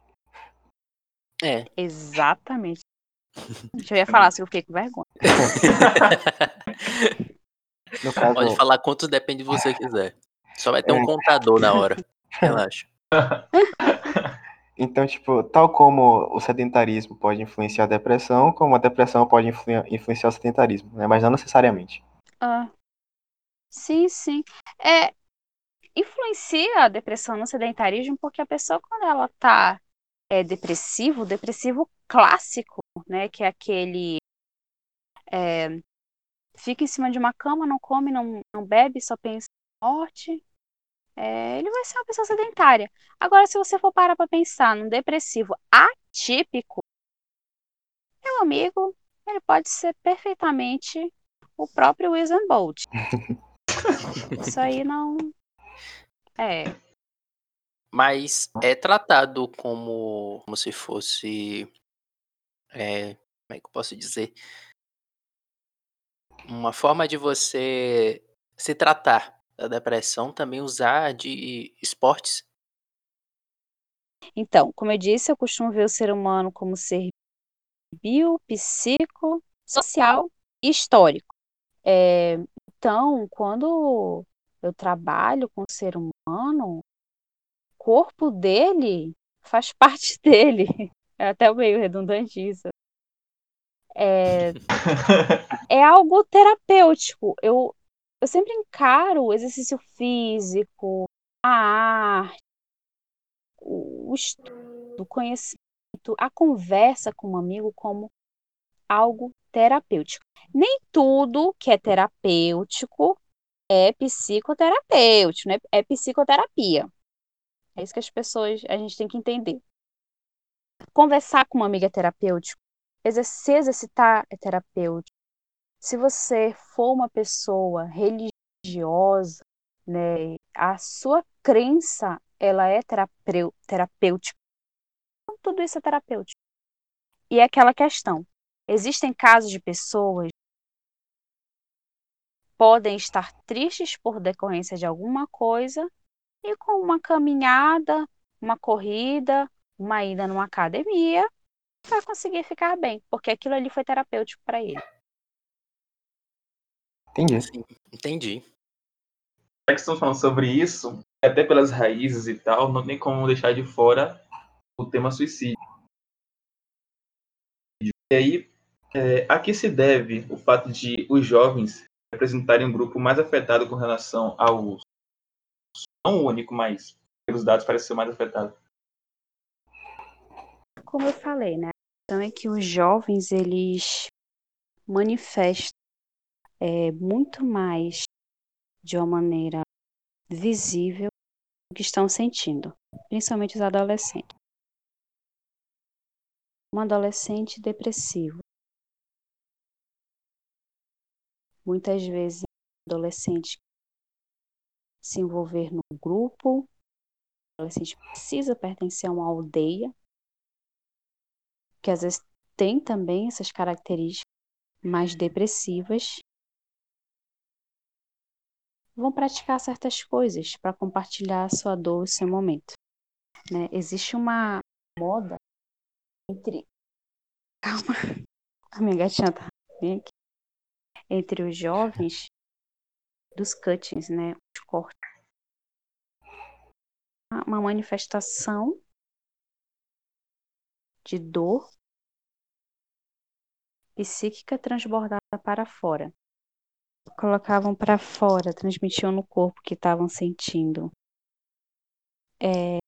É. Exatamente. [laughs] Deixa eu ia falar, se eu fiquei com vergonha. [laughs] No caso, Pode falar quanto depende de você quiser. Só vai ter um É. contador na hora. [laughs] Relaxa. então, tipo, tal como o sedentarismo pode influenciar a depressão, como a depressão pode influ- influenciar o sedentarismo, né? Mas não necessariamente. Ah, sim, sim. É, influencia a depressão no sedentarismo porque a pessoa, quando ela tá é, depressivo, depressivo clássico né? Que é aquele. É, fica em cima de uma cama, não come, não, não bebe, só pensa em morte. É, ele vai ser uma pessoa sedentária. Agora, se você for parar para pensar num depressivo atípico, meu amigo, ele pode ser perfeitamente o próprio Usain Bolt. [laughs] Isso aí não. É. Mas é tratado como, como se fosse. É, como é que eu posso dizer? Uma forma de você se tratar da depressão também usar de esportes. Então, como eu disse, eu costumo ver o ser humano como ser bio, psico, social e histórico. É, então, quando eu trabalho com o ser humano, o corpo dele faz [laughs] parte dele. É até meio redundante isso. É, [laughs] é algo terapêutico. Eu, eu sempre encaro o exercício físico, a arte, o estudo, o conhecimento, a conversa com um amigo como algo terapêutico. Nem tudo que é terapêutico é psicoterapêutico, né? É psicoterapia. É isso que as pessoas, a gente tem que entender. Conversar com uma amiga é terapêutico. Se exercitar é terapêutico. Se você for uma pessoa religiosa, né, a sua crença ela é terapêutica. Então, tudo isso é terapêutico. E é aquela questão. Existem casos de pessoas podem estar tristes por decorrência de alguma coisa e com uma caminhada, uma corrida, uma ida numa academia, vai conseguir ficar bem, porque aquilo ali foi terapêutico para ele. Entendi. Sim, entendi. Já que estamos falando sobre isso, até pelas raízes e tal, não tem como deixar de fora o tema suicídio. E aí, é, a que se deve o fato de os jovens representarem um grupo mais afetado com relação ao não único, mas pelos dados parece ser mais afetado? Como eu falei, né? Então é que os jovens eles manifestam é, muito mais de uma maneira visível o que estão sentindo, principalmente os adolescentes. Um adolescente depressivo. Muitas vezes, adolescente se envolver num grupo, adolescente precisa pertencer a uma aldeia, que às vezes tem também essas características mais depressivas, vão praticar certas coisas para compartilhar a sua dor, o seu momento. Né? Existe uma moda entre. [laughs] Calma, a minha gatinha tá bem aqui. Entre os jovens dos cuttings, né? Os cortes. Uma manifestação de dor psíquica transbordada para fora colocavam para fora, transmitiam no corpo que estavam sentindo. É...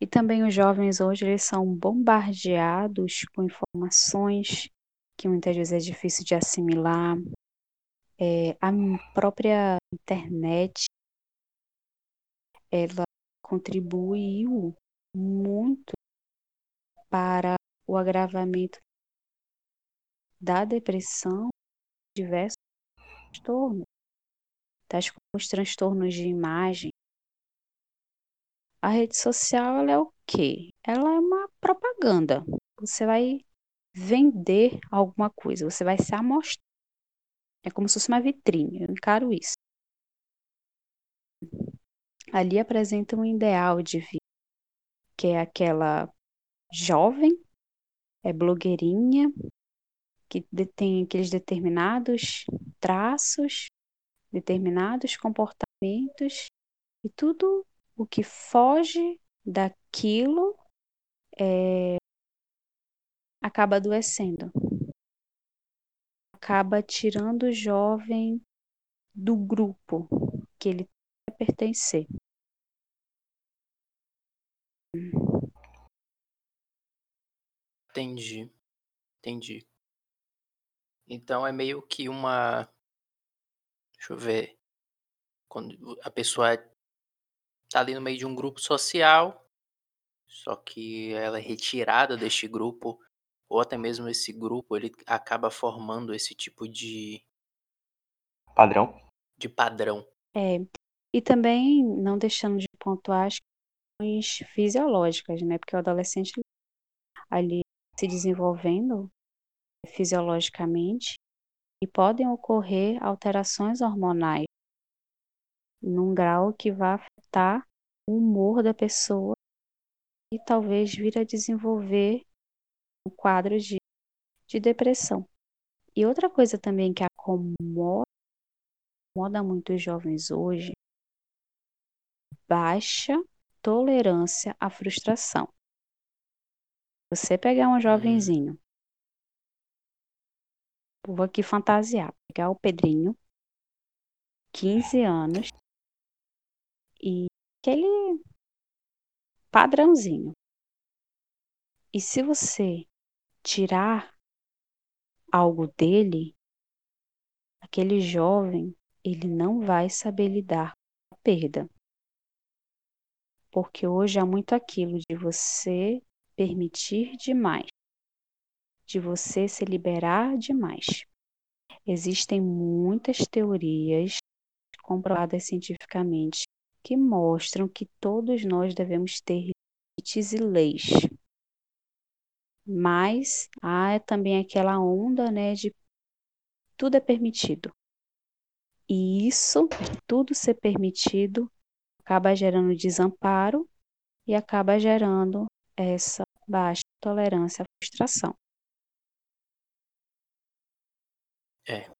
E também os jovens hoje eles são bombardeados com informações que muitas vezes é difícil de assimilar. É, a própria internet ela contribuiu muito para o agravamento da depressão diversos transtornos, tais como os transtornos de imagem. A rede social ela é o quê? Ela é uma propaganda. Você vai vender alguma coisa, você vai se amostrar. É como se fosse uma vitrine, eu encaro isso. Ali apresenta um ideal de vida, que é aquela jovem, é blogueirinha, que tem aqueles determinados traços, determinados comportamentos, e tudo o que foge daquilo é, acaba adoecendo. Acaba tirando o jovem do grupo que ele quer pertencer. Entendi, entendi. Então é meio que uma deixa eu ver, quando a pessoa tá ali no meio de um grupo social, só que ela é retirada deste grupo, ou até mesmo esse grupo ele acaba formando esse tipo de Padrão. de padrão. É. E também, não deixando de pontuar as questões fisiológicas, né? Porque o adolescente ali se desenvolvendo fisiologicamente e podem ocorrer alterações hormonais num grau que vai afetar o humor da pessoa e talvez vir a desenvolver um quadro de, de depressão. E outra coisa também que acomoda, acomoda muito os jovens hoje, baixa tolerância à frustração. Você pegar um jovenzinho, vou aqui fantasiar, pegar o Pedrinho, 15 anos, e aquele padrãozinho. E se você tirar algo dele, aquele jovem, ele não vai saber lidar com a perda. Porque hoje há muito aquilo de você permitir demais, de você se liberar demais. Existem muitas teorias comprovadas cientificamente que mostram que todos nós devemos ter limites e leis. Mas há também aquela onda, né, de tudo é permitido. E isso, de tudo ser permitido, acaba gerando desamparo e acaba gerando essa baixa tolerância à frustração. É, caso-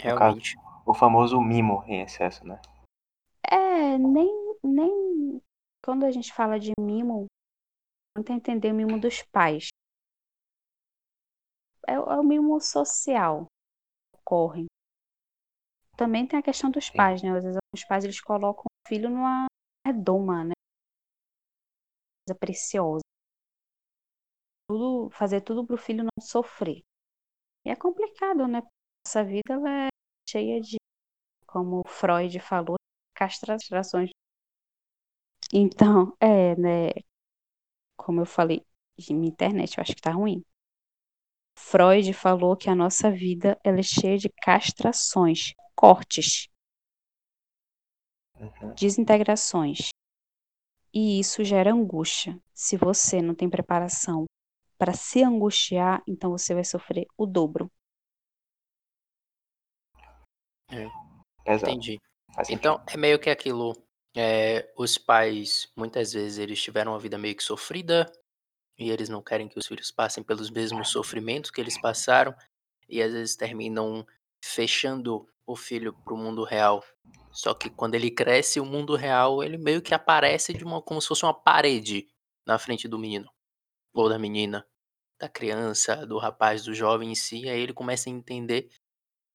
realmente. O famoso mimo em excesso, né? É, nem, nem quando a gente fala de mimo, tenta entender o mimo dos pais. É, o- é o mimo social que ocorre. Também tem a questão dos Sim. pais, né? Às vezes os pais eles colocam o filho numa redoma, né? Coisa preciosa. Tudo, fazer tudo para o filho não sofrer. E é complicado, né? Essa vida ela é cheia de, como Freud falou, castrações. Então, é, né? Como eu falei, minha internet eu acho que tá ruim. Freud falou que a nossa vida ela é cheia de castrações, cortes, Uhum. desintegrações. E isso gera angústia. Se você não tem preparação para se angustiar, então você vai sofrer o dobro. Exato. Entendi. Então, é meio que aquilo, eh, os pais, muitas vezes, eles tiveram uma vida meio que sofrida, e eles não querem que os filhos passem pelos mesmos sofrimentos que eles passaram, e às vezes terminam fechando o filho para o mundo real. Só que quando ele cresce, o mundo real, ele meio que aparece de uma como se fosse uma parede na frente do menino, ou da menina, da criança, do rapaz, do jovem em si, aí ele começa a entender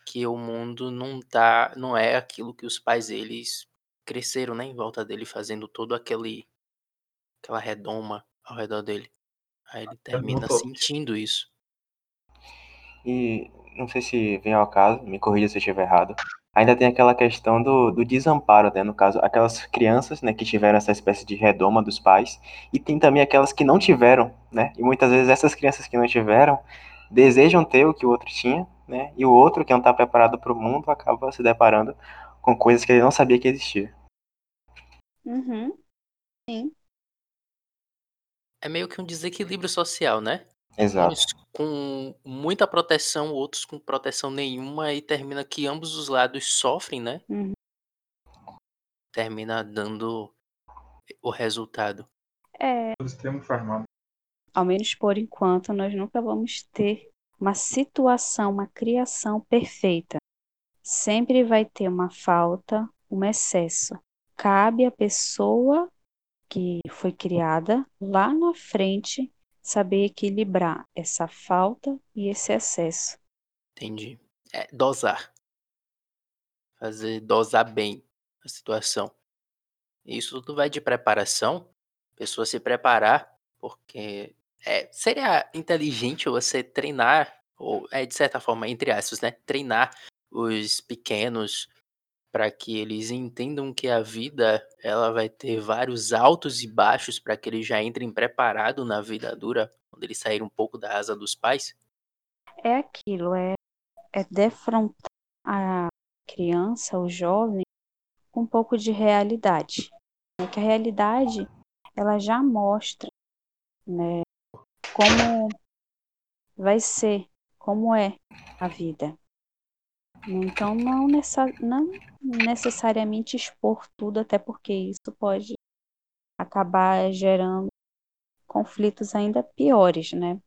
que o mundo não tá não é aquilo que os pais deles cresceram, né, em volta dele, fazendo todo aquele aquela redoma ao redor dele. Aí ele termina sentindo isso. E não sei se vem ao caso, me corrija se eu estiver errado. Ainda tem aquela questão do, do desamparo, né? No caso, aquelas crianças, né, que tiveram essa espécie de redoma dos pais, e tem também aquelas que não tiveram, né? E muitas vezes essas crianças que não tiveram desejam ter o que o outro tinha, né? E o outro que não está preparado para o mundo acaba se deparando com coisas que ele não sabia que existia. Uhum. Sim. É meio que um desequilíbrio social, né? Exato. Uns com muita proteção, outros com proteção nenhuma, e termina que ambos os lados sofrem, né? Uhum. Termina dando o resultado. É, ao menos por enquanto, nós nunca vamos ter uma situação, uma criação perfeita. Sempre vai ter uma falta, um excesso. Cabe à pessoa que foi criada lá na frente saber equilibrar essa falta e esse excesso. Entendi. É dosar. Fazer dosar bem a situação. Isso tudo vai de preparação. A pessoa se preparar, porque É, seria inteligente você treinar, ou é de certa forma, entre aspas, né? Treinar os pequenos para que eles entendam que a vida ela vai ter vários altos e baixos para que eles já entrem preparado na vida adulta, quando eles saírem um pouco da asa dos pais? É aquilo, é, é defrontar a criança, o jovem, com um pouco de realidade. É que a realidade ela já mostra né, como vai ser, como é a vida. Então não, não necessariamente expor tudo, até porque isso pode acabar gerando conflitos ainda piores, né?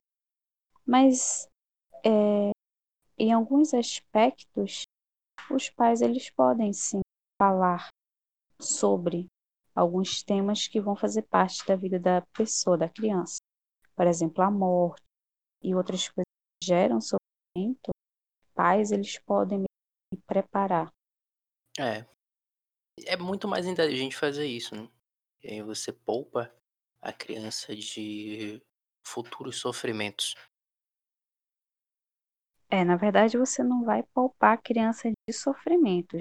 Mas é, em alguns aspectos, os pais eles podem sim falar sobre alguns temas que vão fazer parte da vida da pessoa, da criança. Por exemplo, a morte e outras coisas que geram sofrimento, pais eles podem me preparar. É. É muito mais inteligente fazer isso, né? E aí você poupa a criança de futuros sofrimentos. É, na verdade, você não vai poupar a criança de sofrimento.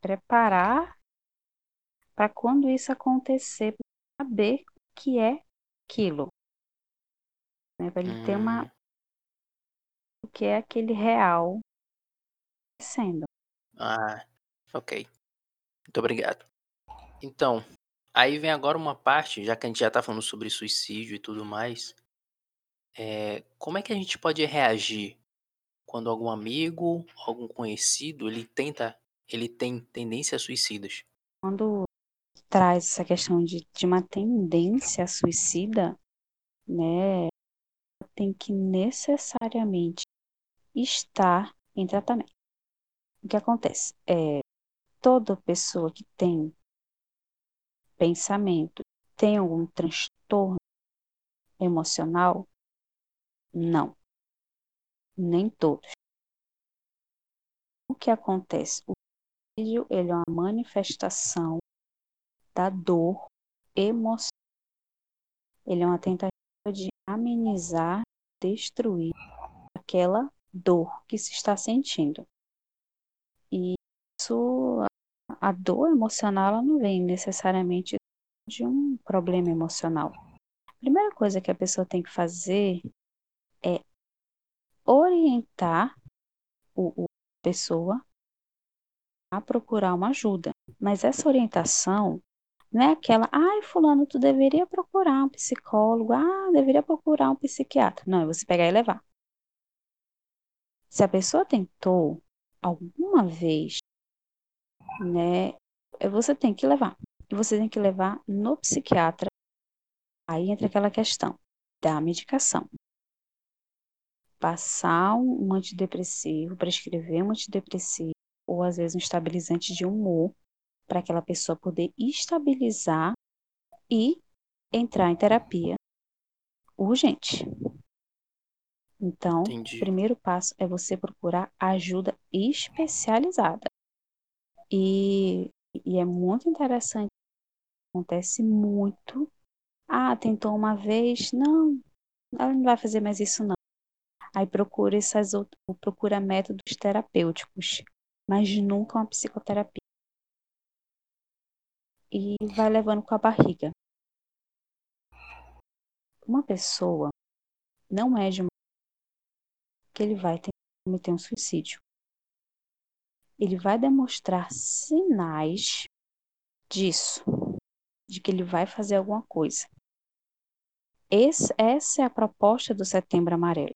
Preparar para quando isso acontecer, saber o que é aquilo. Né? Para ele ter uma. O que é aquele real sendo. Ah, ok. Muito obrigado. Então, aí vem agora uma parte, já que a gente já tá falando sobre suicídio e tudo mais. É, como é que a gente pode reagir quando algum amigo, algum conhecido, ele tenta, ele tem tendências suicidas? Quando traz essa questão de, de uma tendência suicida, né, tem que necessariamente estar em tratamento. O que acontece? É, toda pessoa que tem pensamento, tem algum transtorno emocional? Não. Nem todos. O que acontece? O suicídio ele é uma manifestação da dor emocional. Ele é uma tentativa de amenizar, destruir aquela dor que se está sentindo. E isso, a dor emocional, ela não vem necessariamente de um problema emocional. A primeira coisa que a pessoa tem que fazer é orientar o, o pessoa a procurar uma ajuda. Mas essa orientação não é aquela, ai, fulano, tu deveria procurar um psicólogo, ah, deveria procurar um psiquiatra. Não, é você pegar e levar. Se a pessoa tentou alguma vez, né, você tem que levar. E você tem que levar no psiquiatra. Aí entra aquela questão da medicação. Passar um antidepressivo, prescrever um antidepressivo, ou às vezes um estabilizante de humor, para aquela pessoa poder estabilizar e entrar em terapia urgente. Então, Entendi. o primeiro passo é você procurar ajuda especializada. E, e é muito interessante, acontece muito. Ah, tentou uma vez, não, ela não vai fazer mais isso não. Aí procura essas outras, procura métodos terapêuticos, mas nunca uma psicoterapia e vai levando com a barriga. Uma pessoa não é de uma que ele vai cometer um suicídio. Ele vai demonstrar sinais disso, de que ele vai fazer alguma coisa. Esse, essa é a proposta do Setembro Amarelo,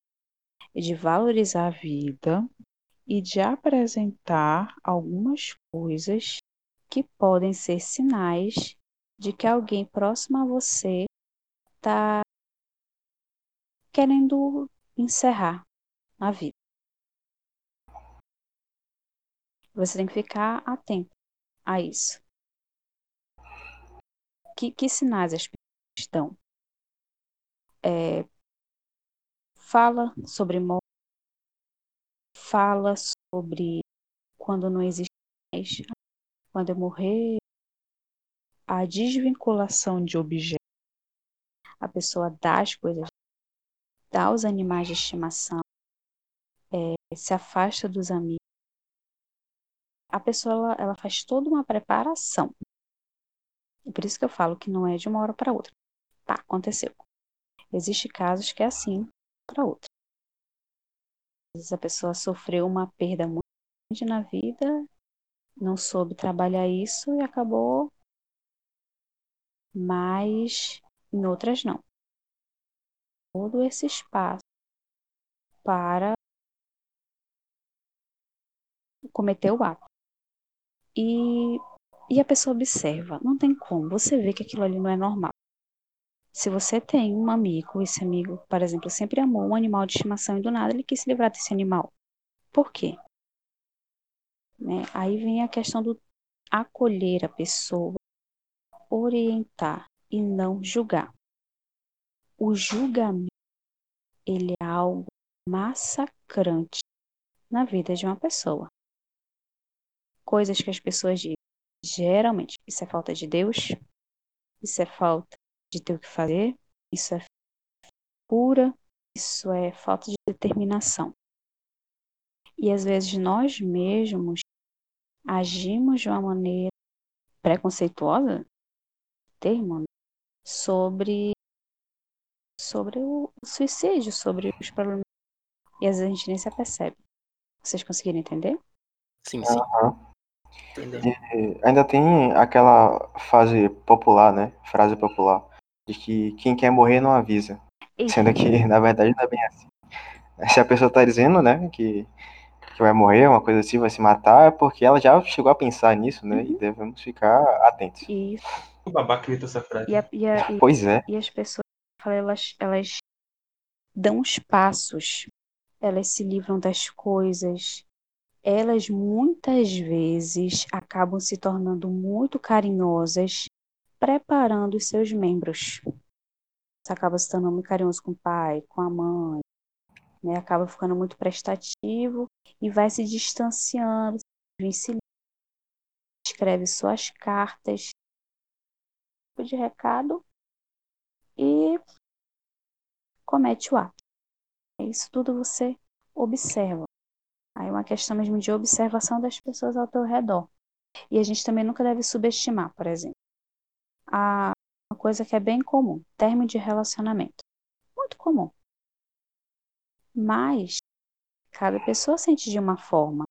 é de valorizar a vida e de apresentar algumas coisas que podem ser sinais de que alguém próximo a você está querendo encerrar a vida. Você tem que ficar atento a isso. Que, que sinais as pessoas estão? É, fala sobre morte, fala sobre quando não existe mais, quando eu morrer, a desvinculação de objetos, a pessoa dá as coisas dá os animais de estimação, é, se afasta dos amigos. A pessoa ela, ela faz toda uma preparação. E por isso que eu falo que não é de uma hora para outra. Tá, aconteceu. Existem casos que é assim para outra. Às vezes a pessoa sofreu uma perda muito grande na vida, não soube trabalhar isso e acabou, mas em outras não. Todo esse espaço para cometer o ato. E, e a pessoa observa, não tem como, você vê que aquilo ali não é normal. Se você tem um amigo, esse amigo, por exemplo, sempre amou um animal de estimação e do nada ele quis se livrar desse animal. Por quê? Né? Aí vem a questão do acolher a pessoa, orientar e não julgar. O julgamento ele é algo massacrante na vida de uma pessoa coisas que as pessoas dizem. Geralmente, isso é falta de Deus, isso é falta de ter o que fazer, isso é pura, isso é falta de determinação. E às vezes nós mesmos agimos de uma maneira preconceituosa, termo, né? sobre sobre o suicídio, sobre os problemas. E às vezes a gente nem se apercebe. Vocês conseguiram entender? Sim, sim. Aham. E ainda tem aquela frase popular, né? Frase popular. De que quem quer morrer não avisa. Sendo que, na verdade, não é bem assim. Se a pessoa tá dizendo, né, que, que vai morrer, uma coisa assim, vai se matar, é porque ela já chegou a pensar nisso, né? E devemos ficar atentos. E, O babaca grita essa frase. e, a- e a- e- Pois é. e as pessoas, elas, elas dão os passos, elas se livram das coisas, elas muitas vezes acabam se tornando muito carinhosas, preparando os seus membros. Você acaba se tornando muito carinhoso com o pai, com a mãe, né? Acaba ficando muito prestativo e vai se distanciando, se escreve suas cartas, tipo de recado e comete o ato. Isso tudo você observa. Aí é uma questão mesmo de observação das pessoas ao teu redor. E a gente também nunca deve subestimar, por exemplo, a uma coisa que é bem comum, término de relacionamento. Muito comum. Mas cada pessoa sente de uma forma.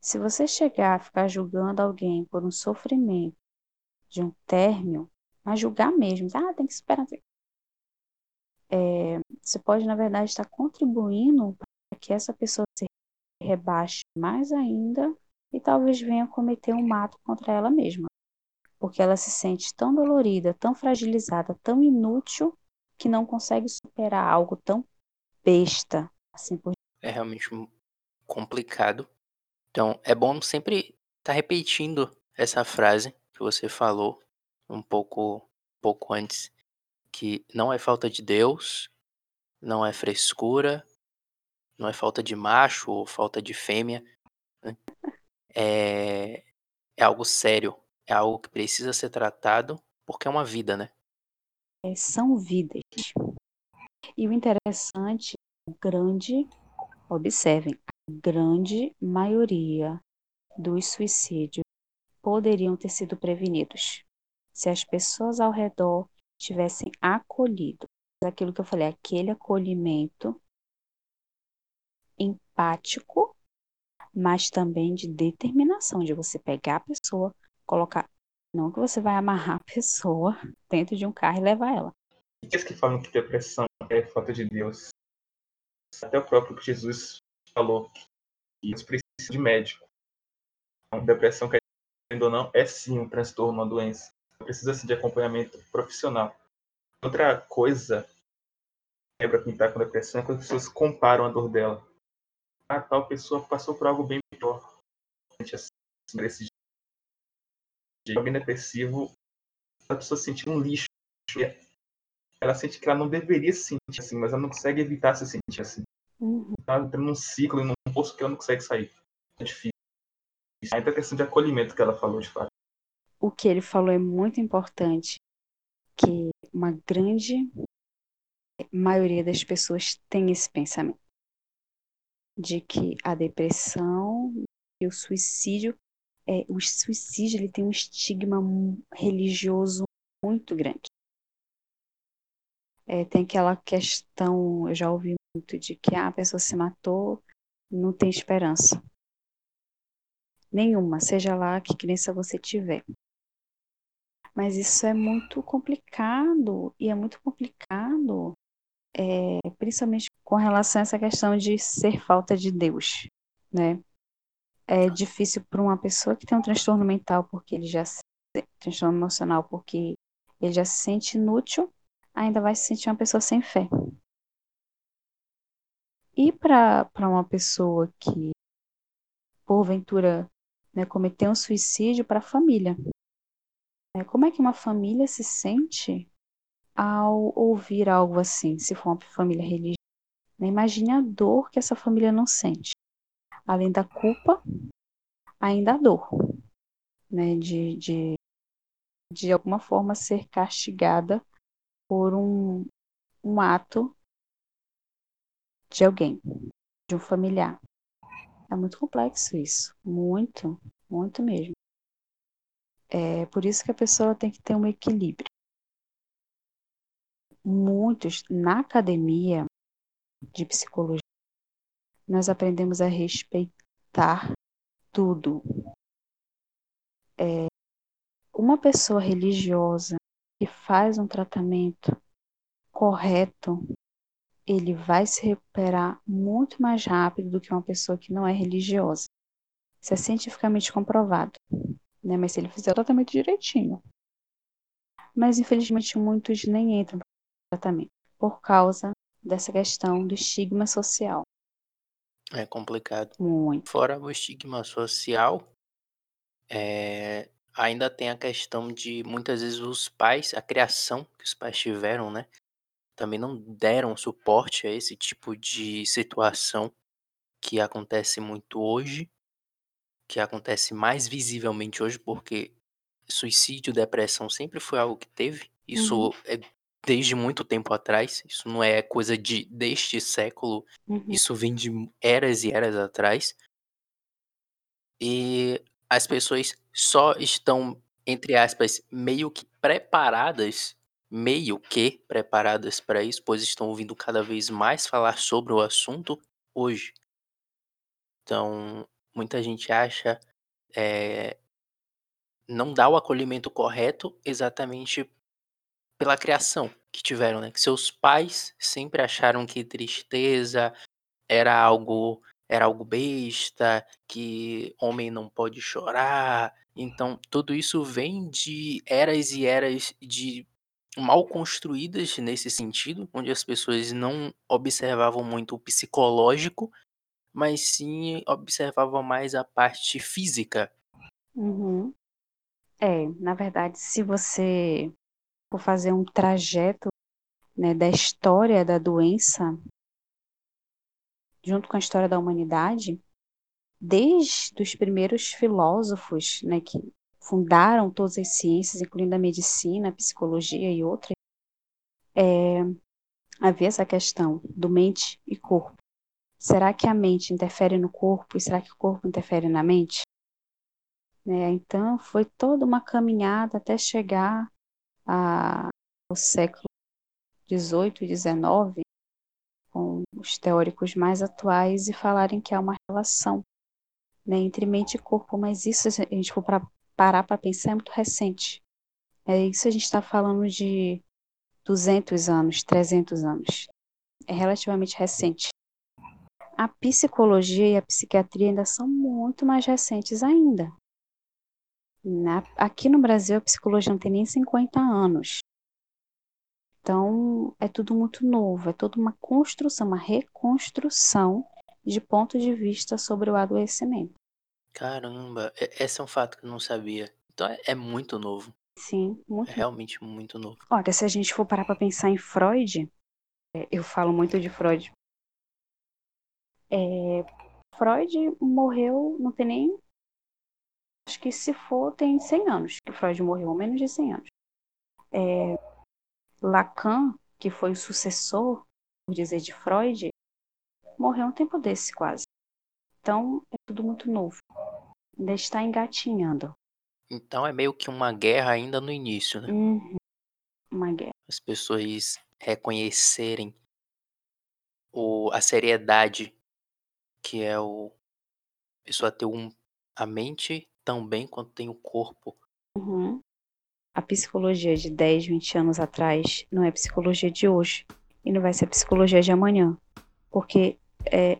Se você chegar a ficar julgando alguém por um sofrimento de um término, mas julgar mesmo, ah, tem que esperar. É, você pode, na verdade, estar contribuindo que essa pessoa se rebaixe mais ainda e talvez venha cometer um mato contra ela mesma. Porque ela se sente tão dolorida, tão fragilizada, tão inútil, que não consegue superar algo tão besta, assim por É realmente um- complicado. Então, é bom sempre estar repetindo essa frase que você falou um pouco, pouco antes, que não é falta de Deus, não é frescura, não é falta de macho ou falta de fêmea. né? É, é algo sério, é algo que precisa ser tratado porque é uma vida, né? É, são vidas. E o interessante, grande, observem, a grande maioria dos suicídios poderiam ter sido prevenidos se as pessoas ao redor tivessem acolhido aquilo que eu falei, aquele acolhimento empático, mas também de determinação, de você pegar a pessoa, colocar. Não que você vai amarrar a pessoa [laughs] dentro de um carro e levar ela. Aqueles que falam que depressão é falta de Deus. Até o próprio Jesus falou que eles precisam de médico. Então, depressão, querendo ou não, é sim um transtorno, uma doença. Precisa sim de acompanhamento profissional. Outra coisa que para quem está com depressão é quando as pessoas comparam a dor dela. Ah, tal pessoa passou por algo bem pior. Assim, desse jeito. Alguém depressivo, a pessoa se sentir um lixo. Ela sente que ela não deveria se sentir assim, mas ela não consegue evitar se sentir assim. Uhum. Ela entra num ciclo, num poço que ela não consegue sair. É difícil. Ainda a questão de acolhimento que ela falou, de fato. O que ele falou é muito importante, que uma grande maioria das pessoas tem esse pensamento de que a depressão e o suicídio é, o suicídio ele tem um estigma religioso muito grande. É, tem aquela questão, eu já ouvi muito, de que ah, a pessoa se matou, não tem esperança. Nenhuma, seja lá que crença você tiver. Mas isso é muito complicado, e é muito complicado, é, principalmente com relação a essa questão de ser falta de Deus, né? é difícil para uma pessoa que tem um transtorno mental, porque ele já se, transtorno emocional, porque ele já se sente inútil, ainda vai se sentir uma pessoa sem fé. E para uma pessoa que, porventura, né, cometeu um suicídio para a família, né, como é que uma família se sente ao ouvir algo assim, se for uma família religiosa? Né, imagine a dor que essa família não sente além da culpa, ainda a dor, né? De, de, de alguma forma ser castigada por um, um ato de alguém, de um familiar. É muito complexo isso, muito, muito mesmo. É por isso que a pessoa tem que ter um equilíbrio. Muitos na academia de psicologia nós aprendemos a respeitar tudo. É, uma pessoa religiosa que faz um tratamento correto, ele vai se recuperar muito mais rápido do que uma pessoa que não é religiosa. Isso é cientificamente comprovado. Né? Mas se ele fizer o tratamento direitinho. Mas infelizmente muitos nem entram tratamento por causa dessa questão do estigma social. É complicado. Muito. Fora o estigma social, é, ainda tem a questão de muitas vezes os pais, a criação que os pais tiveram, né? Também não deram suporte a esse tipo de situação que acontece muito hoje, que acontece mais visivelmente hoje, porque suicídio, depressão sempre foi algo que teve. Isso Uhum. é desde muito tempo atrás. Isso não é coisa de deste século. Uhum. Isso vem de eras e eras atrás. E as pessoas só estão, entre aspas, meio que preparadas, meio que preparadas para isso, pois estão ouvindo cada vez mais falar sobre o assunto hoje. Então, muita gente acha é, não dá o acolhimento correto exatamente pela criação que tiveram, né? Que seus pais sempre acharam que tristeza era algo era algo besta, que homem não pode chorar. Então, tudo isso vem de eras e eras de mal construídas nesse sentido, onde as pessoas não observavam muito o psicológico, mas sim observavam mais a parte física. Uhum. É, na verdade, se você fazer um trajeto né, da história da doença, junto com a história da humanidade, desde os primeiros filósofos né, que fundaram todas as ciências, incluindo a medicina, a psicologia e outras, é, havia essa questão do mente e corpo. Será que a mente interfere no corpo e será que o corpo interfere na mente? Né, então, foi toda uma caminhada até chegar a, ao século XVIII e XIX, com os teóricos mais atuais, e falarem que há uma relação né, entre mente e corpo, mas isso, se a gente for pra, parar para pensar, é muito recente. É isso a gente está falando de 200 anos, 300 anos. É relativamente recente. A psicologia e a psiquiatria ainda são muito mais recentes ainda. Na, aqui no Brasil, a psicologia não tem nem 50 anos. Então, é tudo muito novo, é toda uma construção, uma reconstrução de ponto de vista sobre o adoecimento. Caramba, esse é um fato que eu não sabia. Então é, é muito novo. Sim, muito. É realmente muito novo. Olha, se a gente for parar para pensar em Freud, é, eu falo muito de Freud. É, Freud morreu, não tem nem acho que se for, tem 100 anos que Freud morreu, ou menos de 100 anos. É, Lacan, que foi o sucessor, por dizer, de Freud, morreu um tempo desse quase. Então, é tudo muito novo. Ainda está engatinhando. Então é meio que uma guerra ainda no início, né? Uhum. Uma guerra. As pessoas reconhecerem o, a seriedade que é o a pessoa ter um, a mente tão bem quanto tem o corpo. Uhum. A psicologia de 10, 20 anos atrás não é a psicologia de hoje. E não vai ser a psicologia de amanhã. Porque é,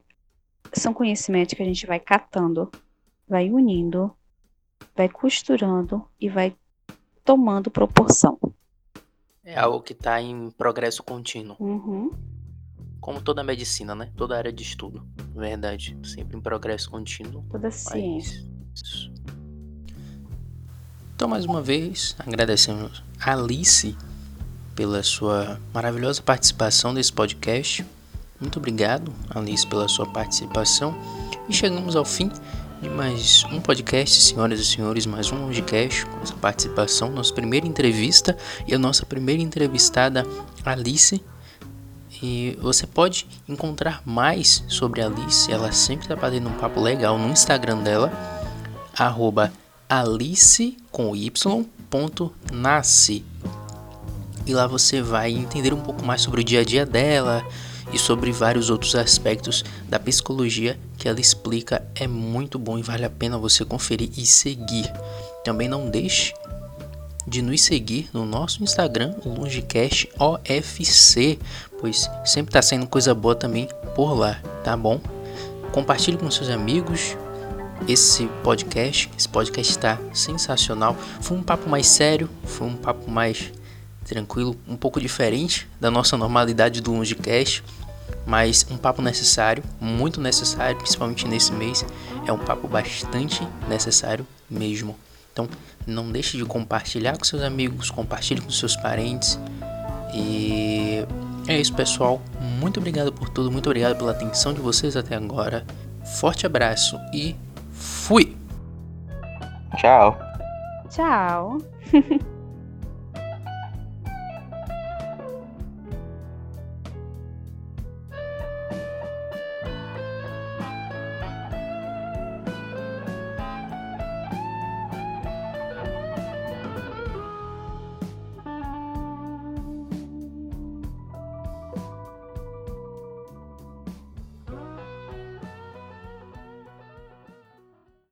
são conhecimentos que a gente vai catando, vai unindo, vai costurando e vai tomando proporção. É algo que está em progresso contínuo. Uhum. Como toda a medicina, né? Toda área de estudo. Verdade. Sempre em progresso contínuo. Toda ciência. Então, mais uma vez, agradecemos a Alice pela sua maravilhosa participação nesse podcast. Muito obrigado, Alice, pela sua participação. E chegamos ao fim de mais um podcast, senhoras e senhores, mais um podcast com essa participação, nossa primeira entrevista e a nossa primeira entrevistada, Alice. E você pode encontrar mais sobre a Alice, ela sempre está fazendo um papo legal no Instagram dela, arroba alice com y ponto nasce. E lá você vai entender um pouco mais sobre o dia a dia dela e sobre vários outros aspectos da psicologia que ela explica. É muito bom e vale a pena você conferir e seguir. Também não deixe de nos seguir no nosso Instagram, Longecast OFC, pois sempre está saindo coisa boa também por lá, tá bom? Compartilhe com seus amigos, esse podcast. Esse podcast está sensacional. Foi um papo mais sério, foi um papo mais tranquilo, um pouco diferente da nossa normalidade do Longecast, mas um papo necessário, muito necessário, principalmente nesse mês. É um papo bastante necessário mesmo. Então, não deixe de compartilhar com seus amigos, compartilhe com seus parentes. E é isso, pessoal. Muito obrigado por tudo, muito obrigado pela atenção de vocês até agora. Forte abraço e Fui! Tchau. Tchau. [laughs]